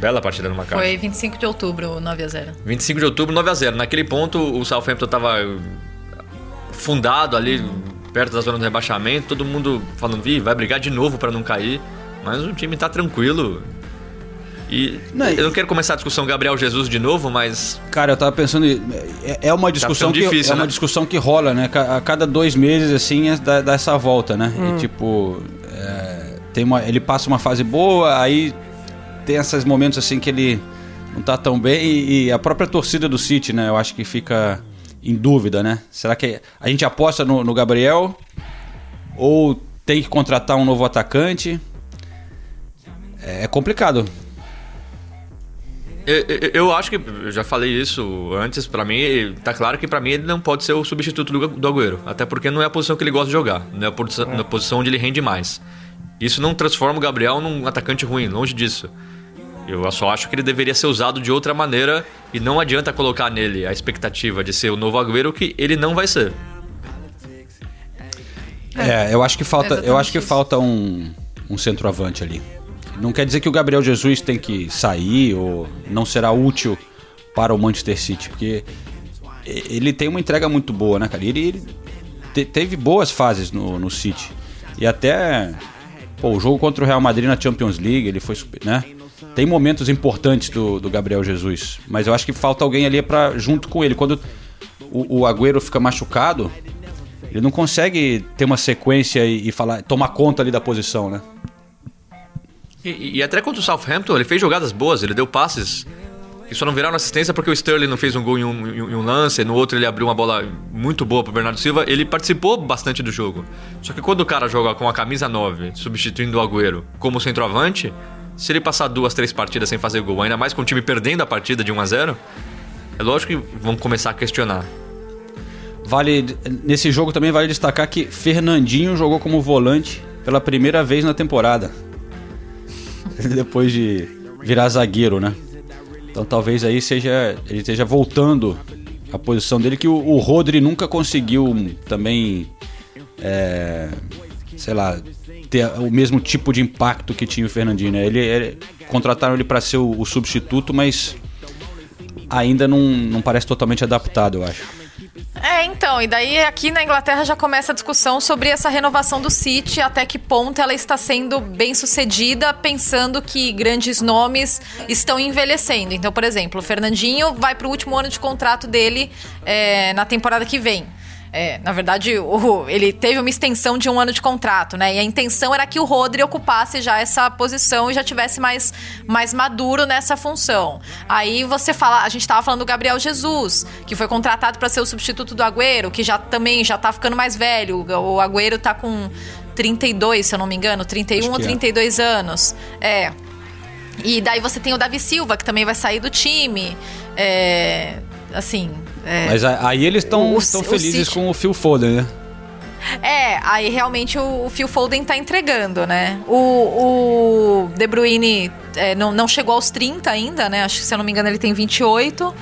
Bela partida no Maccabi. Foi 25 de outubro, 9x0. 25 de outubro, 9x0. Naquele ponto, o Southampton tava fundado ali, perto da zona do rebaixamento. Todo mundo falando, vi, vai brigar de novo pra não cair. Mas o time tá tranquilo. E Não, eu não quero começar a discussão Gabriel Jesus de novo, mas Cara, eu tava pensando. É, é uma discussão ficando que difícil, é uma né? discussão que rola, né? A cada dois meses, assim, é- dá, dá essa volta, né? E tipo. é, tem uma, ele passa uma fase boa, aí tem esses momentos assim que ele não tá tão bem. E, e a própria torcida do City, né? Eu acho que fica em dúvida, né? Será que a gente aposta no, no Gabriel? Ou tem que contratar um novo atacante? É, é complicado. eu, eu- acho que, eu já falei isso antes, pra mim, tá claro que pra mim ele não pode ser o substituto do, do Agüero. Até porque não é a posição que ele gosta de jogar, não é a posição, na posição onde ele rende mais. Isso não transforma o Gabriel num atacante ruim, longe disso. Eu só acho que ele deveria ser usado de outra maneira e não adianta colocar nele a expectativa de ser o novo Agüero que ele não vai ser. É, eu acho que falta, eu acho que isso. falta um, um centroavante ali. Não quer dizer que o Gabriel Jesus tem que sair ou não será útil para o Manchester City, porque ele tem uma entrega muito boa, né, cara? Ele, ele te- teve boas fases no, no City. E até pô, o jogo contra o Real Madrid na Champions League, ele foi, super- né? Tem momentos importantes do, do Gabriel Jesus, mas eu acho que falta alguém ali para junto com ele. Quando o, o Agüero fica machucado, ele não consegue ter uma sequência e, e falar, tomar conta ali da posição, né? E, e até contra o Southampton, ele fez jogadas boas, ele deu passes que só não viraram assistência porque o Sterling não fez um gol em um, em um- lance, no outro ele abriu uma bola muito boa pro Bernardo Silva. Ele participou bastante do jogo. Só que quando o cara joga com a camisa 9, substituindo o Agüero como centroavante, se ele passar duas, três partidas sem fazer gol, ainda mais com o time perdendo a partida de 1 a 0 é lógico que vão começar a questionar. Vale nesse jogo também vale destacar que Fernandinho jogou como volante pela primeira vez na temporada. Depois de virar zagueiro, né? Então talvez aí seja ele esteja voltando a posição dele que o, o Rodri nunca conseguiu também, é, sei lá, ter o mesmo tipo de impacto que tinha o Fernandinho. Né? Ele, ele contrataram ele para ser o, o substituto, mas ainda não, não parece totalmente adaptado, eu acho. É, então, e daí aqui na Inglaterra já começa a discussão sobre essa renovação do City, até que ponto ela está sendo bem sucedida, pensando que grandes nomes estão envelhecendo. Então, por exemplo, o Fernandinho vai para o último ano de contrato dele é, na temporada que vem. É, na verdade, o, ele teve uma extensão de um ano de contrato, né? E a intenção era que o Rodri ocupasse já essa posição e já tivesse mais, mais maduro nessa função. Aí você fala, a gente estava falando do Gabriel Jesus, que foi contratado para ser o substituto do Agüero, que já também já tá ficando mais velho. O Agüero tá com 32, se eu não me engano, 31 ou 32 é. anos. É. E daí você tem o Davi Silva, que também vai sair do time. É, assim, é. Mas aí eles estão felizes o com o Phil Foden, né? É, aí realmente o, o Phil Foden tá entregando, né? O, o De Bruyne é, não, não chegou aos 30 ainda, né? Acho que, se eu não me engano, ele tem 28.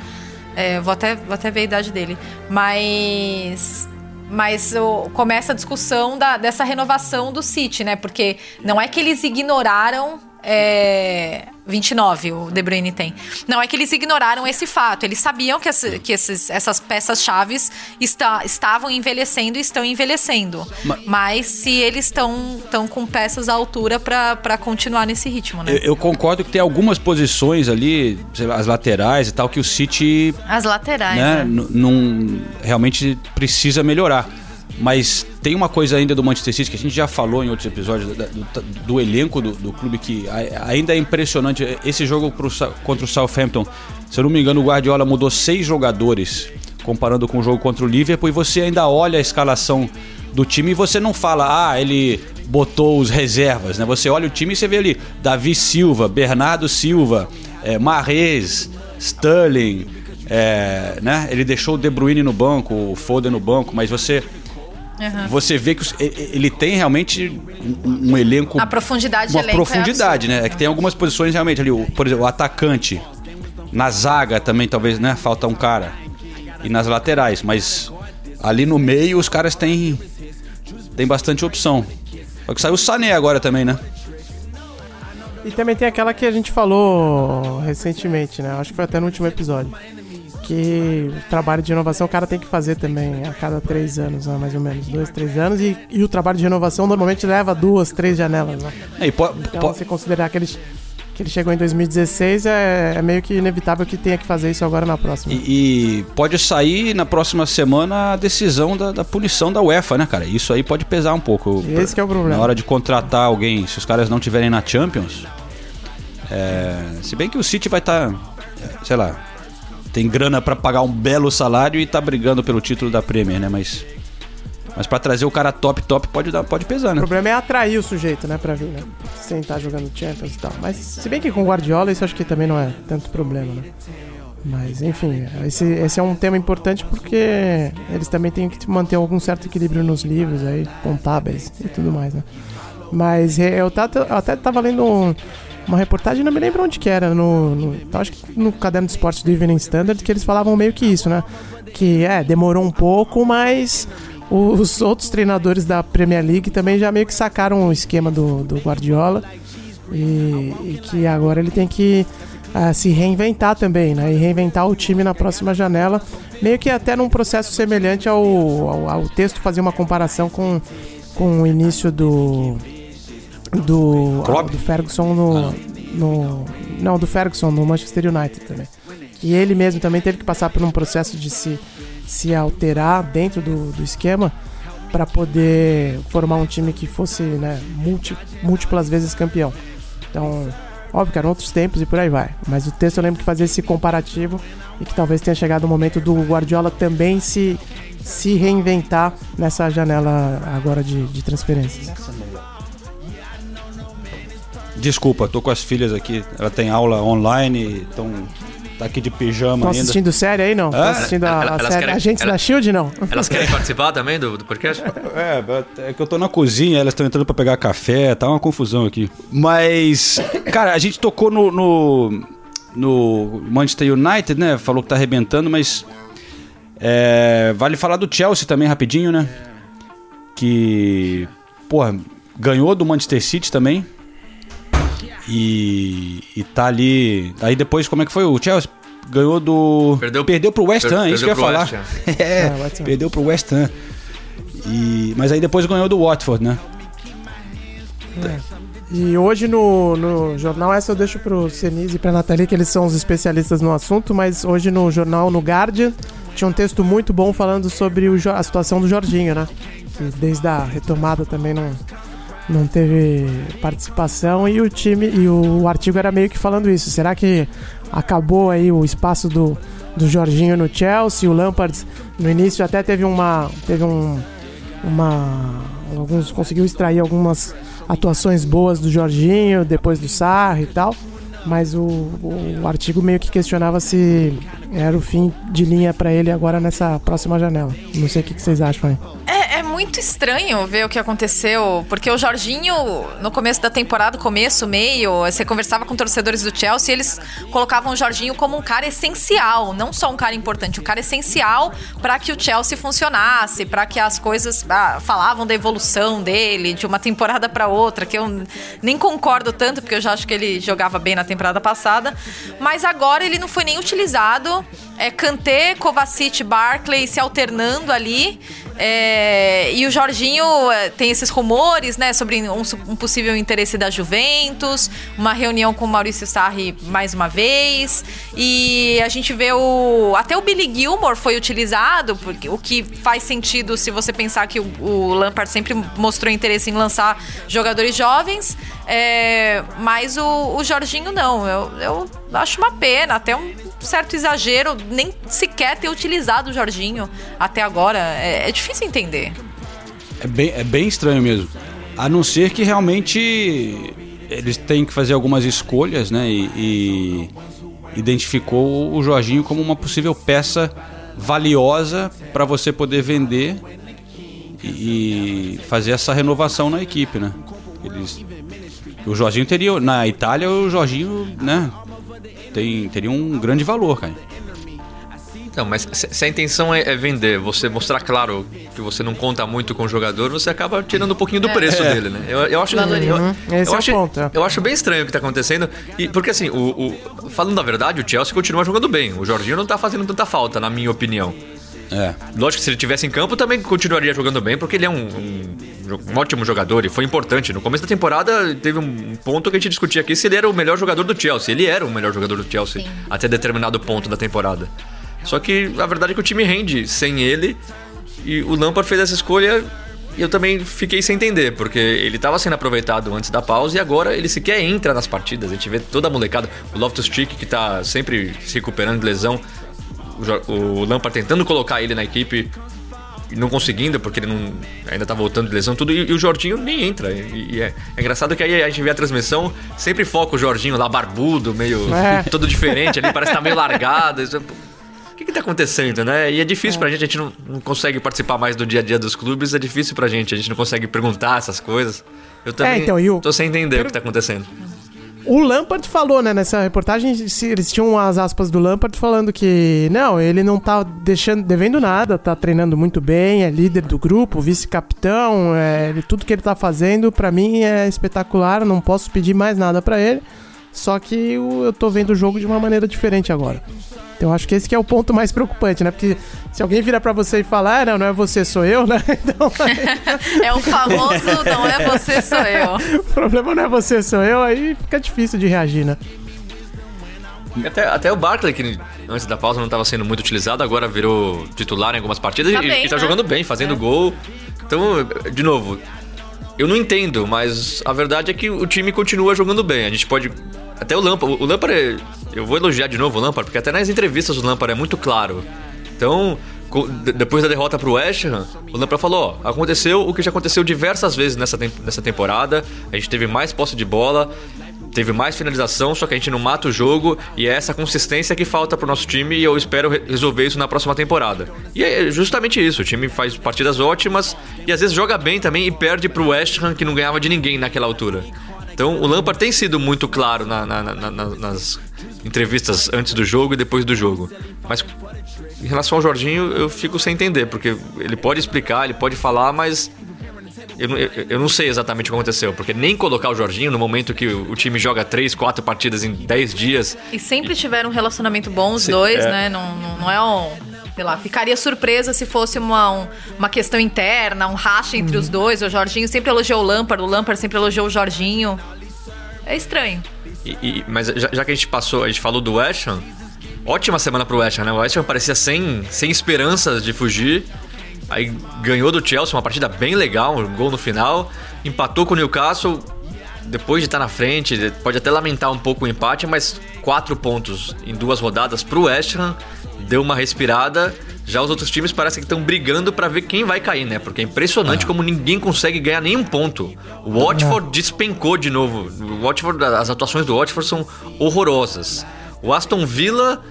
É, vou, até, vou até ver a idade dele. Mas mas começa a discussão da, dessa renovação do City, né? Porque não é que eles ignoraram é, 29 o De Bruyne tem. Não, é que eles ignoraram esse fato. Eles sabiam que, essa, que esses, essas peças-chaves está, estavam envelhecendo e estão envelhecendo. Mas, Mas se eles estão com peças à altura para continuar nesse ritmo, né? Eu, eu, concordo que tem algumas posições ali, lá, as laterais e tal, que o City. As laterais, né? né? Não, realmente precisa melhorar. Mas tem uma coisa ainda do Manchester City que a gente já falou em outros episódios do, do, elenco do, do, clube que ainda é impressionante. Esse jogo pro, contra o Southampton, se eu não me engano, o Guardiola mudou seis jogadores comparando com o jogo contra o Liverpool e você ainda olha a escalação do time e você não fala, ah, ele botou os reservas, né? Você olha o time e você vê ali Davi Silva, Bernardo Silva, é, Marrez, Sterling, é, né? Ele deixou o De Bruyne no banco, o Foden no banco, mas você Uhum. Você vê que ele tem realmente um, elenco. A profundidade Uma de profundidade, é né? É que tem algumas posições realmente ali. Por exemplo, o atacante. Na zaga também, talvez, né? Falta um cara. E nas laterais. Mas ali no meio os caras têm. Tem bastante opção. Só que saiu o Sané agora também, né? E também tem aquela que a gente falou recentemente, né? Acho que foi até no último episódio que o trabalho de inovação o cara tem que fazer também a cada três anos, né, mais ou menos, dois, três anos, e, e o trabalho de inovação normalmente leva duas, três janelas. Né? É, po, então, po... você considerar que ele, que ele chegou em 2016, é, é, meio que inevitável que tenha que fazer isso agora na próxima. E, e pode sair na próxima semana a decisão da, da, punição da UEFA, né, cara? Isso aí pode pesar um pouco. Esse pra, é o problema. Na hora de contratar alguém, se os caras não tiverem na Champions. É, se bem que o City vai estar, tá, sei lá, tem grana para pagar um belo salário e tá brigando pelo título da Premier, né? Mas mas para trazer o cara top top pode dar, pode pesar, né? O problema é atrair o sujeito, né, para vir, né? Sem estar tá jogando Champions e tal. Mas se bem que com Guardiola isso acho que também não é tanto problema, né? Mas enfim, esse, esse é um tema importante porque eles também têm que manter algum certo equilíbrio nos livros aí, contábeis e tudo mais, né? Mas eu, eu até tava lendo um, uma reportagem, não me lembro onde que era, no, no, acho que no caderno de esportes do Evening Standard, que eles falavam meio que isso, né? Que é, demorou um pouco, mas os outros treinadores da Premier League também já meio que sacaram o esquema do, do Guardiola e, e que agora ele tem que uh, se reinventar também, né? E reinventar o time na próxima janela, meio que até num processo semelhante ao, ao, ao texto fazer uma comparação com, com o início do do, ah, do Ferguson no, ah, no. Não, do Ferguson no Manchester United também. Que ele mesmo também teve que passar por um processo de se, se alterar dentro do, do esquema para poder formar um time que fosse né, multi, múltiplas vezes campeão. Então, óbvio que eram outros tempos e por aí vai. Mas o texto eu lembro que fazia esse comparativo e que talvez tenha chegado o momento do Guardiola também se, se reinventar nessa janela agora de, de transferências. Desculpa, tô com as filhas aqui. Ela tem aula online, estão tá aqui de pijama ainda. assistindo série aí, não? Ah, assistindo a, ela- a série querem- Agentes ela- da SHIELD, não? Elas querem participar também do, do podcast? É, é que eu tô na cozinha, elas estão entrando pra pegar café, tá uma confusão aqui. Mas, cara, a gente tocou no, no, no Manchester United, né? Falou que tá arrebentando, mas. é, vale falar do Chelsea também rapidinho, né? Que. Porra, ganhou do Manchester City também. E, e tá ali. Aí depois, como é que foi? O Chelsea ganhou do. Perdeu- perdeu pro West per- Ham, isso que eu ia falar. É, É, perdeu pro West Ham. E, mas aí depois ganhou do Watford, né? E hoje no, no jornal, essa eu deixo pro Senise e pra Nathalie, que eles são os especialistas no assunto, mas hoje no jornal, no Guardian, tinha um texto muito bom falando sobre o a situação do Jorginho, né? Que desde a retomada também não, não teve participação e o time, e o artigo era meio que falando isso. Será que acabou aí o espaço do, do Jorginho no Chelsea? O Lampard no início até teve uma. Teve um, uma. Alguns conseguiu extrair algumas atuações boas do Jorginho, depois do Sarri e tal. Mas o, o artigo meio que questionava se era o fim de linha pra ele agora nessa próxima janela. Não sei o que, que vocês acham aí. É, é muito estranho ver o que aconteceu, porque o Jorginho, no começo da temporada, começo, meio, você conversava com torcedores do Chelsea eles colocavam o Jorginho como um cara essencial, não só um cara importante, um cara essencial para que o Chelsea funcionasse, para que as coisas ah, falavam da evolução dele de uma temporada para outra, que eu nem concordo tanto, porque eu já acho que ele jogava bem na temporada passada, mas agora ele não foi nem utilizado. É Kanté, Kovacic, Barkley se alternando ali. É, e o Jorginho é, tem esses rumores, né, sobre um, um possível interesse da Juventus, uma reunião com o Maurício Sarri mais uma vez. E a gente vê o. Até o Billy Gilmore foi utilizado, porque, o que faz sentido se você pensar que o, o Lampard sempre mostrou interesse em lançar jogadores jovens. É, mas o, o Jorginho não. Eu, eu acho uma pena, até um certo exagero, nem sequer ter utilizado o Jorginho até agora. É, é difícil entender. É bem, é bem estranho mesmo. A não ser que realmente eles têm que fazer algumas escolhas, né? E, e identificou o Jorginho como uma possível peça valiosa para você poder vender e, e fazer essa renovação na equipe, né? Eles, o Jorginho teria na Itália o Jorginho, né? Tem, teria um grande valor, cara. Não, mas se a intenção é, é vender, você mostrar claro que você não conta muito com o jogador, você acaba tirando um pouquinho do preço dele, né? Eu, eu acho, eu, Uhum. Esse eu é o acho, ponto, é. eu acho bem estranho o que tá acontecendo. E, porque assim, o, o- falando a verdade, o Chelsea continua jogando bem. O Jorginho não tá fazendo tanta falta, na minha opinião. É. Lógico que se ele tivesse em campo também continuaria jogando bem, porque ele é um, um um ótimo jogador e foi importante. No começo da temporada teve um ponto que a gente discutia aqui se ele era o melhor jogador do Chelsea. Ele era o melhor jogador do Chelsea até determinado ponto da temporada. Só que a verdade é que o time rende sem ele e o Lampard fez essa escolha e eu também fiquei sem entender, porque ele estava sendo aproveitado antes da pausa e agora ele sequer entra nas partidas. A gente vê toda a molecada, o Loftus-Cheek que tá sempre se recuperando de lesão, o o Lampard tentando colocar ele na equipe e não conseguindo, porque ele não, ainda tá voltando de lesão, tudo, e, e o Jorginho nem entra. E, e é, é engraçado que aí a gente vê a transmissão, sempre foca o Jorginho lá barbudo, meio É. todo diferente ali, parece que tá meio largado. Isso é- O que, que tá acontecendo, né? E é difícil pra gente, a gente não, não consegue participar mais do dia a dia dos clubes, é difícil pra gente, a gente não consegue perguntar essas coisas. Eu também então, e o- tô sem entender o que tá acontecendo. O Lampard falou, né, nessa reportagem, eles tinham as aspas do Lampard falando que não, ele não tá deixando, devendo nada, tá treinando muito bem, é líder do grupo, vice-capitão, é, tudo que ele tá fazendo pra mim é espetacular, não posso pedir mais nada pra ele. Só que eu tô vendo o jogo de uma maneira diferente agora. Então eu acho que esse que é o ponto mais preocupante, né? Porque se alguém virar pra você e falar, ah, não, não é você, sou eu, né? Então É o famoso não é você, sou eu. o problema não é você, sou eu, aí fica difícil de reagir, né? Até, até o Barkley, que antes da pausa não estava sendo muito utilizado, agora virou titular em algumas partidas Tá e, bem, e tá né? jogando bem, fazendo É. gol. Então, de novo, eu não entendo, mas a verdade é que o time continua jogando bem. A gente pode. Até o Lampard. O Lampard, é- eu vou elogiar de novo o Lampard, porque até nas entrevistas o Lampard é muito claro. Então, depois da derrota pro West Ham, o Lampard falou: ó, aconteceu o que já aconteceu diversas vezes nessa, nessa temporada. A gente teve mais posse de bola. Teve mais finalização, só que a gente não mata o jogo e é essa consistência que falta pro nosso time e eu espero re- resolver isso na próxima temporada. E é justamente isso, o time faz partidas ótimas e às vezes joga bem também e perde pro West Ham que não ganhava de ninguém naquela altura. Então o Lampard tem sido muito claro na- na- na- nas entrevistas antes do jogo e depois do jogo. Mas em relação ao Jorginho, eu fico sem entender, porque ele pode explicar, ele pode falar, mas eu, não- eu- eu não sei exatamente o que aconteceu, porque nem colocar o Jorginho no momento que o, o time joga 3, 4 partidas em 10 dias. E sempre tiveram um relacionamento bom os dois, é. né? Não, não, não é um. Sei lá, ficaria surpresa se fosse uma, um- uma questão interna, um racha entre os dois. O Jorginho sempre elogiou o Lampard, o Lampard sempre elogiou o Jorginho. É estranho. E- e- mas já, já que a gente passou, a gente falou do West Ham, ótima semana pro West Ham, né? O West Ham parecia sem, sem esperanças de fugir. Aí ganhou do Chelsea, uma partida bem legal, um gol no final. Empatou com o Newcastle, depois de estar na frente, pode até lamentar um pouco o empate, mas quatro pontos em duas rodadas pro West Ham, deu uma respirada. Já os outros times parecem que estão brigando para ver quem vai cair, né? Porque é impressionante como ninguém consegue ganhar nenhum ponto. O Watford despencou de novo. O Watford, as atuações do Watford são horrorosas. O Aston Villa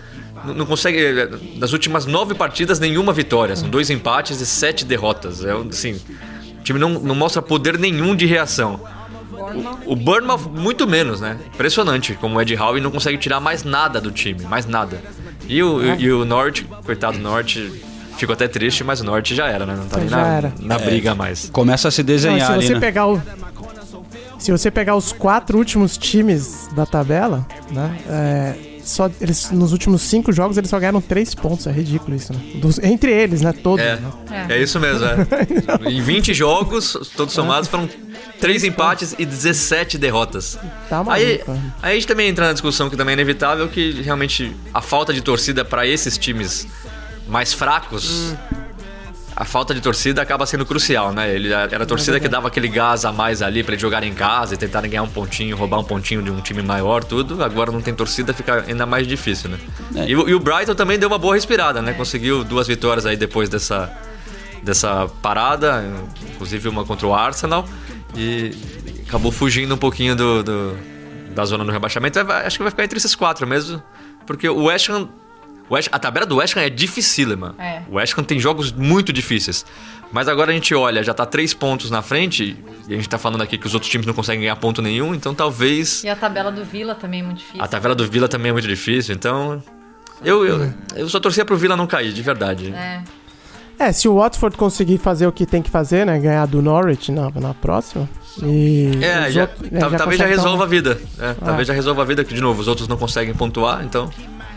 não consegue. Das últimas nove partidas, nenhuma vitória. São dois empates e sete derrotas. É assim. O time não, não mostra poder nenhum de reação. O, o Bournemouth, muito menos, né? Impressionante como o Ed Howe não consegue tirar mais nada do time, mais nada. E o, e o Norte, coitado do Norte, ficou até triste, mas o Norte já era, né? Não tá nem Já na, na briga mais. Começa a se Não, desenhar se ali, você né? pegar o. Se você pegar os quatro últimos times da tabela, né? é, só, eles, nos últimos cinco jogos eles só ganharam três pontos. É ridículo isso, né? Dos- entre eles, né? Todos. É, né? é isso mesmo, é. Em 20 jogos, todos somados, foram 3 empates e 17 derrotas. Tá maluco. Aí, aí a gente também entra na discussão que também é inevitável que realmente a falta de torcida para esses times mais fracos, a falta de torcida acaba sendo crucial, né? Ele era a torcida que dava aquele gás a mais ali para eles jogarem em casa e tentarem ganhar um pontinho, roubar um pontinho de um time maior, tudo. Agora não tem torcida, fica ainda mais difícil, né? É. E, o- e o Brighton também deu uma boa respirada, né? Conseguiu duas vitórias aí depois dessa dessa parada, inclusive uma contra o Arsenal e acabou fugindo um pouquinho do, do- da zona do rebaixamento. Acho que vai ficar entre esses quatro mesmo, porque o West Ham, West- a tabela do West Ham é dificílima. É. O West Ham tem jogos muito difíceis. Mas agora a gente olha, já tá três pontos na frente, e a gente tá falando aqui que os outros times não conseguem ganhar ponto nenhum, então talvez. E a tabela do Vila também é muito difícil. A tabela do Vila também é muito difícil, então. Eu, eu, eu só torcia pro Vila não cair, de verdade. É. É, se o Watford conseguir fazer o que tem que fazer, né? Ganhar do Norwich na, na próxima. E. É, já, outros- é, tal- talvez já resolva uma- a vida. É, Ah. Talvez já resolva a vida, que de novo, os outros não conseguem pontuar, então.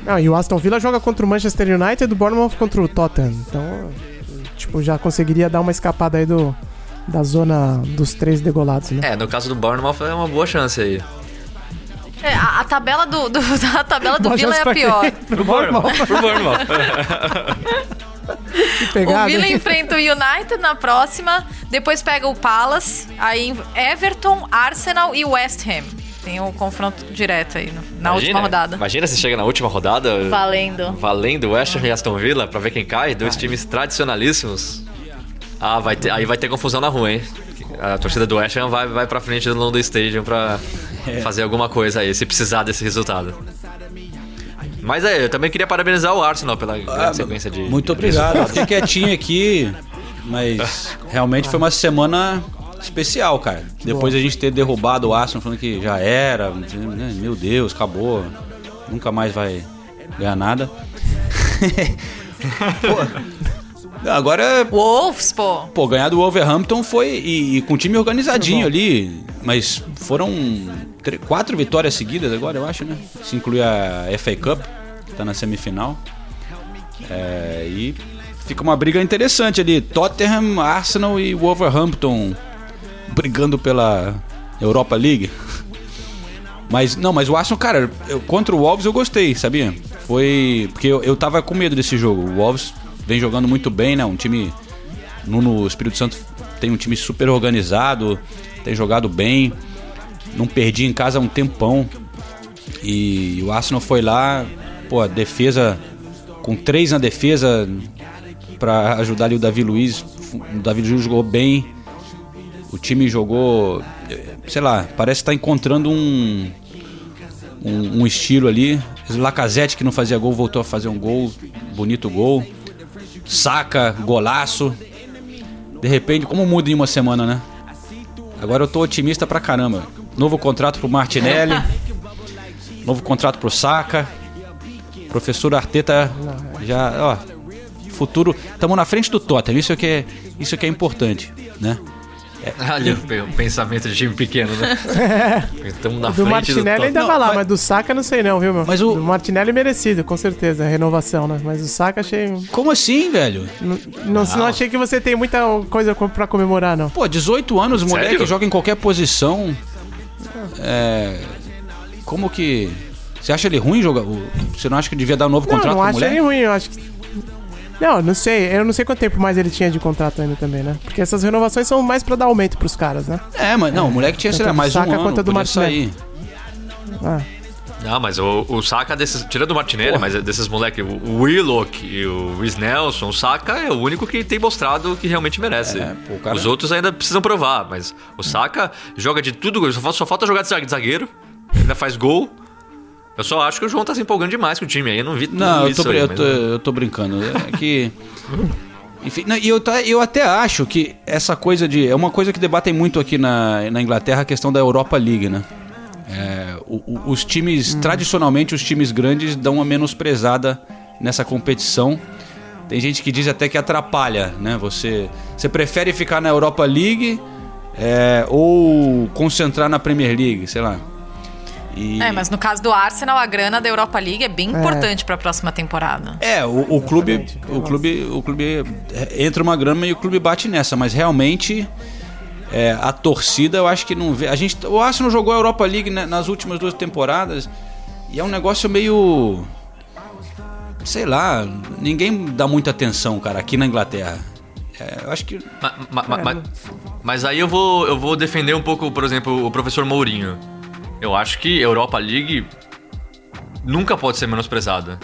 Não, e o Aston Villa joga contra o Manchester United e o Bournemouth contra o Tottenham. Então, tipo, já conseguiria dar uma escapada aí do, da zona dos três degolados, né? É, no caso do Bournemouth é uma boa chance aí. É, a, a tabela do, do- a tabela do Boa chance é a pior. Pro Bournemouth. Pro Bournemouth. Que O pegada. Villa hein? enfrenta o United na próxima, depois pega o Palace, aí Everton, Arsenal e West Ham. Tem o confronto direto aí na última rodada. Imagina se chega na última rodada. Valendo. Valendo West Ham e Aston Villa pra ver quem cai. Dois times tradicionalíssimos. Ah, vai ter, aí vai ter confusão na rua, hein? A torcida do West Ham vai, vai pra frente do London Stadium pra fazer alguma coisa aí, se precisar desse resultado. Mas é, eu também queria parabenizar o Arsenal pela grande sequência de. Muito obrigado. Fiquei quietinho aqui, mas realmente foi uma semana especial, cara. Depois a gente ter derrubado o Arsenal falando que já era, né, meu Deus, acabou, nunca mais vai ganhar nada. Pô, agora, Wolves, pô. pô, ganhar do Wolverhampton foi e, e com o time organizadinho ali, mas foram quatro vitórias seguidas agora, eu acho, né? Se inclui a FA Cup, que tá na semifinal. É, e fica uma briga interessante ali. Tottenham, Arsenal e Wolverhampton brigando pela Europa League. Mas, não, mas o Arsenal, cara, eu- contra o Wolves eu gostei, sabia? Foi. Porque eu, eu tava com medo desse jogo. O Wolves vem jogando muito bem, né? Um time. No, Espírito Santo tem um time super organizado, tem jogado bem. Não perdi em casa há um tempão. E o Arsenal foi lá, pô, defesa com três na defesa pra ajudar ali o Davi Luiz. O Davi Luiz jogou bem. O time jogou, sei lá, parece estar encontrando um um, um estilo ali. Lacazette, que não fazia gol, voltou a fazer um gol, bonito gol. Saca, golaço. De repente, como muda em uma semana, né? Agora eu tô otimista pra caramba. Novo contrato pro Martinelli. novo contrato pro Saca. Professor Arteta já, ó, futuro, estamos na frente do Tottenham. Isso é que é, isso é que é importante, né? Olha o pensamento de time pequeno, né? Estamos na do frente Martinelli do ainda Tottenham. vai lá, mas- mas... do Saca não sei não, viu, meu? Mas o- Do Martinelli merecido, com certeza, a renovação, né? Mas o Saca achei... Como assim, velho? Não, não, não achei que você tem muita coisa co- pra comemorar, não. Pô, 18 anos, moleque, Sério? joga em qualquer posição. É. Como que. Você acha ele ruim jogar? Você não acha que devia dar um novo Não, contrato não pro acho moleque? ele ruim, eu acho que... Não, não sei, eu não sei quanto tempo mais ele tinha de contrato ainda também, né? Porque essas renovações são mais pra dar aumento pros caras, né? É, mas não, o moleque tinha, sei lá, mais um Saka ano, quanto do Martinelli. Ah, Não, mas o, o Saka, desses, tirando o Martinelli, Porra. mas desses moleques, o Willock e o Rhys Nelson, o Saka é o único que tem mostrado que realmente merece. É, pô, cara- Os outros ainda precisam provar, mas o Saka joga de tudo, só falta, só falta jogar de zagueiro, ainda faz gol. Eu só acho que o João tá se empolgando demais com o time aí, eu não vi tudo Não, eu tô, aí, eu, mas- tô, eu tô brincando. É que. Enfim, não, e eu, tá- eu até acho que essa coisa de. É uma coisa que debatem muito aqui na, na Inglaterra, a questão da Europa League, né? É, o- o- os times, tradicionalmente, os times grandes dão uma menosprezada nessa competição. Tem gente que diz até que atrapalha, né? Você, você prefere ficar na Europa League é, ou concentrar na Premier League, sei lá. E- É, mas no caso do Arsenal, a grana da Europa League é bem importante pra próxima temporada. É, o, o clube, Exatamente. o clube, o clube é, entra uma grama e o clube bate nessa, mas realmente é, a torcida eu acho que não vê. A gente, o Arsenal jogou a Europa League né, nas últimas duas temporadas e é um negócio meio, sei lá, ninguém dá muita atenção, cara, aqui na Inglaterra. É, eu acho que Ma- ma- ma- ma- mas aí eu vou, eu vou defender um pouco, por exemplo, o professor Mourinho. Eu acho que Europa League nunca pode ser menosprezada.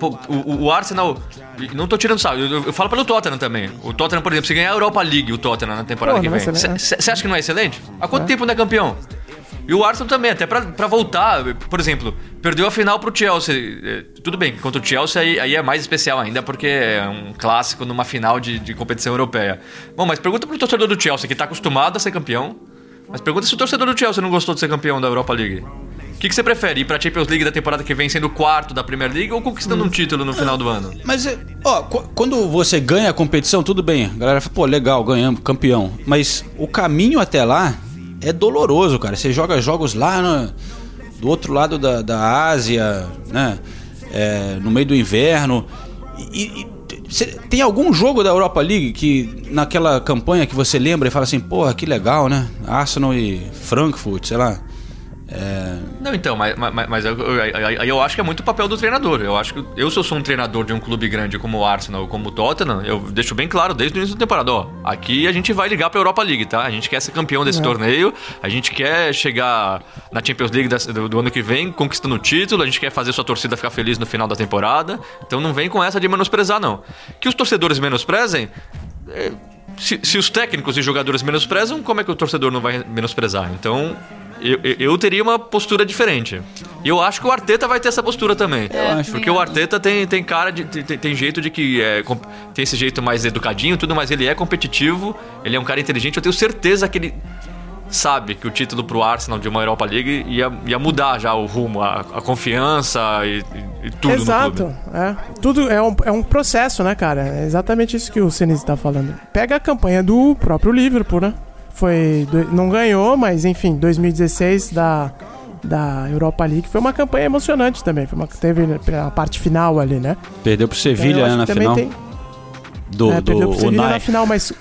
Pô, o, o Arsenal. Não tô tirando sal, eu, eu falo pelo Tottenham também. O Tottenham, por exemplo, se ganhar a Europa League, o Tottenham na temporada Pô, que é vem. Você acha que não é excelente? Há quanto tempo não é campeão? E o Arsenal também, até pra voltar, por exemplo, perdeu a final pro Chelsea. Eh, Tudo bem, contra o Chelsea aí, aí é mais especial ainda, porque é um clássico numa final de, de competição europeia. Bom, mas pergunta pro torcedor do Chelsea, que tá acostumado a ser campeão. Mas pergunta se o torcedor do Chelsea não gostou de ser campeão da Europa League. O que, que você prefere? Ir pra Champions League da temporada que vem sendo quarto da Premier League ou conquistando um título no final do ano? Mas, é, ó, qu- quando você ganha a competição, tudo bem. A galera fala, pô, legal, ganhamos, campeão. Mas o caminho até lá é doloroso, cara. Você joga jogos lá no- do outro lado da, da Ásia, né? É, no meio do inverno. E, e- tem algum jogo da Europa League que, naquela campanha que você lembra e fala assim, porra, que legal, né? Arsenal e Frankfurt, sei lá. É, Não, então, mas, mas, mas eu, eu- aí eu, eu acho que é muito o papel do treinador. Eu acho que eu, se eu sou um treinador de um clube grande como o Arsenal ou como o Tottenham, eu deixo bem claro desde o início da temporada, ó, aqui a gente vai ligar pra Europa League, tá? A gente quer ser campeão desse torneio, a gente quer chegar na Champions League do, do ano que vem, conquistando o título, a gente quer fazer sua torcida ficar feliz no final da temporada. Então não vem com essa de menosprezar, não. Que os torcedores menosprezem, é, se, se os técnicos e jogadores menosprezam, como é que o torcedor não vai menosprezar? Então, eu, eu- eu teria uma postura diferente. E eu acho que o Arteta vai ter essa postura também. É, acho. Porque o Arteta tem, tem cara de. Tem, tem jeito de que. É, tem esse jeito mais educadinho, e tudo, mas ele é competitivo, ele é um cara inteligente. Eu tenho certeza que ele sabe que o título pro Arsenal de uma Europa League ia, ia mudar já o rumo, a, a confiança e, e- tudo no Exato, clube. é. Tudo é um, é um processo, né, cara? É exatamente isso que o Senise tá falando. Pega a campanha do próprio Liverpool, né? Foi. não ganhou, mas enfim, 2016 da, da Europa League foi uma campanha emocionante também. Foi uma, teve a parte final ali, né? perdeu pro Então, Sevilha acho né, na final. tem- Do, é, do perdeu pro Sevilha na final, mas.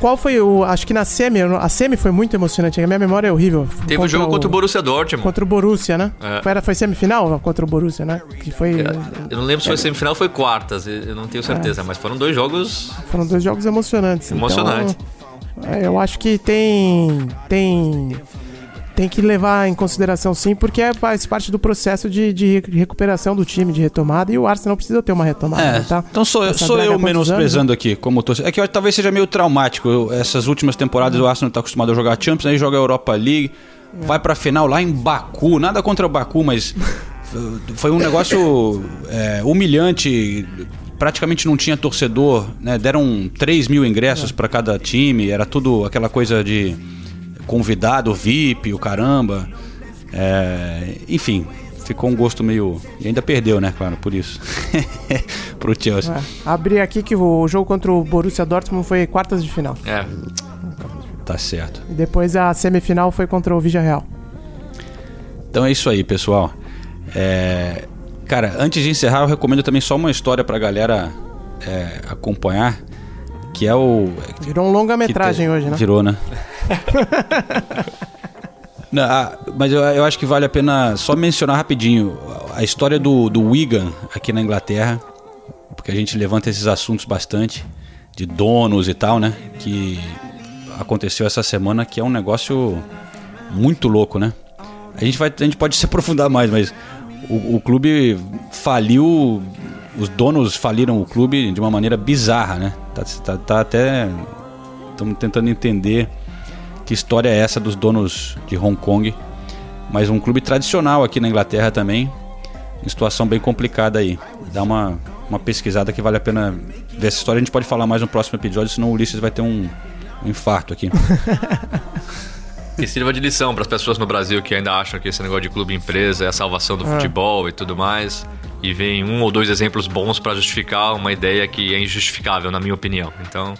Qual foi o. Acho que na semi, a semi foi muito emocionante. A minha memória é horrível. Teve o jogo contra o Borussia Dortmund. Contra o Borussia, né? É. Foi, era, foi semifinal contra o Borussia, né? Que foi. Eu não lembro se foi semifinal ou foi quartas, eu não tenho certeza, mas foram dois jogos Foram dois jogos emocionantes. Emocionante. Então, é, eu acho que tem. Tem. Tem que levar em consideração sim, porque é, faz parte do processo de, de recuperação do time, de retomada, e o Arsenal precisa ter uma retomada. É, tá? então sou, Essa sou eu menosprezando aqui como torcedor. É que eu- talvez seja meio traumático. Eu- essas últimas temporadas o Arsenal está acostumado a jogar Champions, aí joga a Europa League. vai pra final lá em Baku. Nada contra o Baku, mas foi um negócio é, humilhante. Praticamente não tinha torcedor, né? Deram 3 mil ingressos pra cada time, era tudo aquela coisa de convidado, VIP, o caramba. É, enfim, ficou um gosto meio. E ainda perdeu, né, claro, por isso. Pro Chelsea. É, abri aqui que o jogo contra o Borussia Dortmund foi quartas de final. É. Tá certo. E depois a semifinal foi contra o Villarreal. Então é isso aí, pessoal. É, Cara, antes de encerrar, eu recomendo também só uma história pra galera é, acompanhar, que é o. Virou um longa-metragem hoje, né? Virou, né? Não, ah, mas eu, eu acho que vale a pena só mencionar rapidinho a história do, do Wigan aqui na Inglaterra, porque a gente levanta esses assuntos bastante, de donos e tal, né? Que aconteceu essa semana, que é um negócio muito louco, né? A gente, vai, a gente pode se aprofundar mais, mas o, o clube faliu, os donos faliram o clube de uma maneira bizarra, né? Tá, tá, tá até. Estamos tentando entender que história é essa dos donos de Hong Kong. Mas um clube tradicional aqui na Inglaterra também, em situação bem complicada aí. Dá uma, uma pesquisada que vale a pena ver essa história. A gente pode falar mais no próximo episódio, senão o Ulisses vai ter um, um infarto aqui. Que sirva de lição para as pessoas no Brasil que ainda acham que esse negócio de clube empresa é a salvação do futebol e tudo mais. E vem um ou dois exemplos bons para justificar uma ideia que é injustificável, na minha opinião. Então,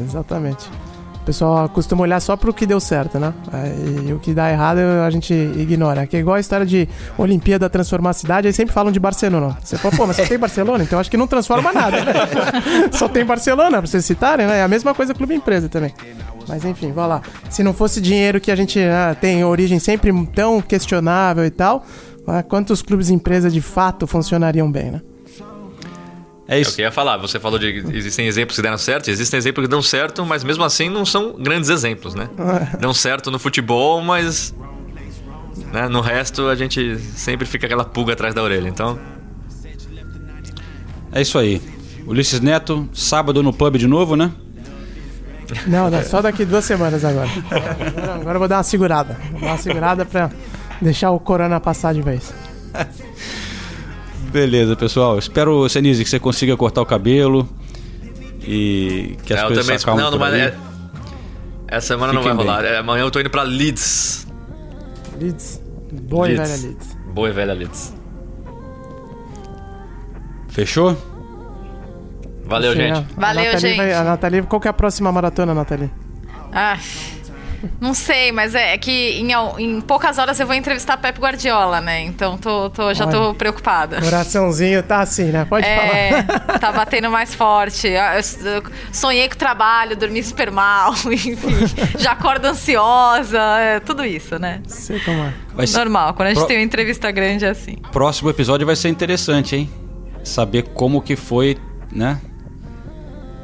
Exatamente. O pessoal costuma olhar só pro que deu certo, né? É, E o que dá errado a gente ignora. Que é igual a história de Olimpíada transformar a cidade, aí sempre falam de Barcelona. Você fala, pô, mas só tem Barcelona, então acho que não transforma nada, né? só tem Barcelona, pra vocês citarem, né? É a mesma coisa clube empresa também. Mas enfim, vai lá. Se não fosse dinheiro que a gente ah, tem origem sempre tão questionável e tal, ah, quantos clubes empresa de fato funcionariam bem, né? É é o isso. que eu ia falar. Você falou de existem exemplos que deram certo, existem exemplos que dão certo, mas mesmo assim não são grandes exemplos, né? Dão certo no futebol, mas né, no resto a gente sempre fica aquela pulga atrás da orelha. Então, É isso aí. Ulisses Neto, sábado no pub de novo, né? Não, não, só daqui duas semanas agora. Agora eu vou dar uma segurada. Vou dar uma segurada pra deixar o corona passar de vez. Beleza, pessoal. Espero, Senise, que você consiga cortar o cabelo e que as eu coisas também. se acalmem Não, não aí. é- essa semana não vai Fiquem bem. rolar. É, amanhã eu tô indo pra Leeds. Leeds. Boa e Leeds. velha Leeds. Boa e velha Leeds. Fechou? Valeu, Chega. gente. A Valeu, Nathalie gente. vai- a Nathalie, qual que é a próxima maratona, Nathalie? Ah, não sei, mas é, é que em, em poucas horas eu vou entrevistar Pep Guardiola, né? Então tô, tô- já tô Olha. preocupada. Coraçãozinho tá assim, né? Pode É, falar. tá batendo mais forte. Eu- eu sonhei com o trabalho, dormi super mal, enfim. Já acordo ansiosa, é, tudo isso, né? Sei como é. Ser- Normal, quando a gente Pro- tem uma entrevista grande é assim. Próximo episódio vai ser interessante, hein? Saber como que foi, né?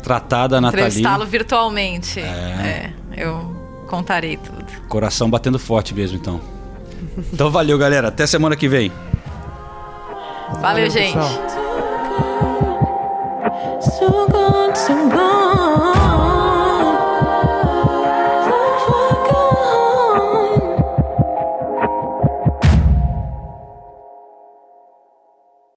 Tratada a Nathalie. Entrevistá-lo virtualmente. É. eu contarei tudo. Coração batendo forte mesmo, então. Então valeu, galera. Até semana que vem. Valeu, gente. pessoal.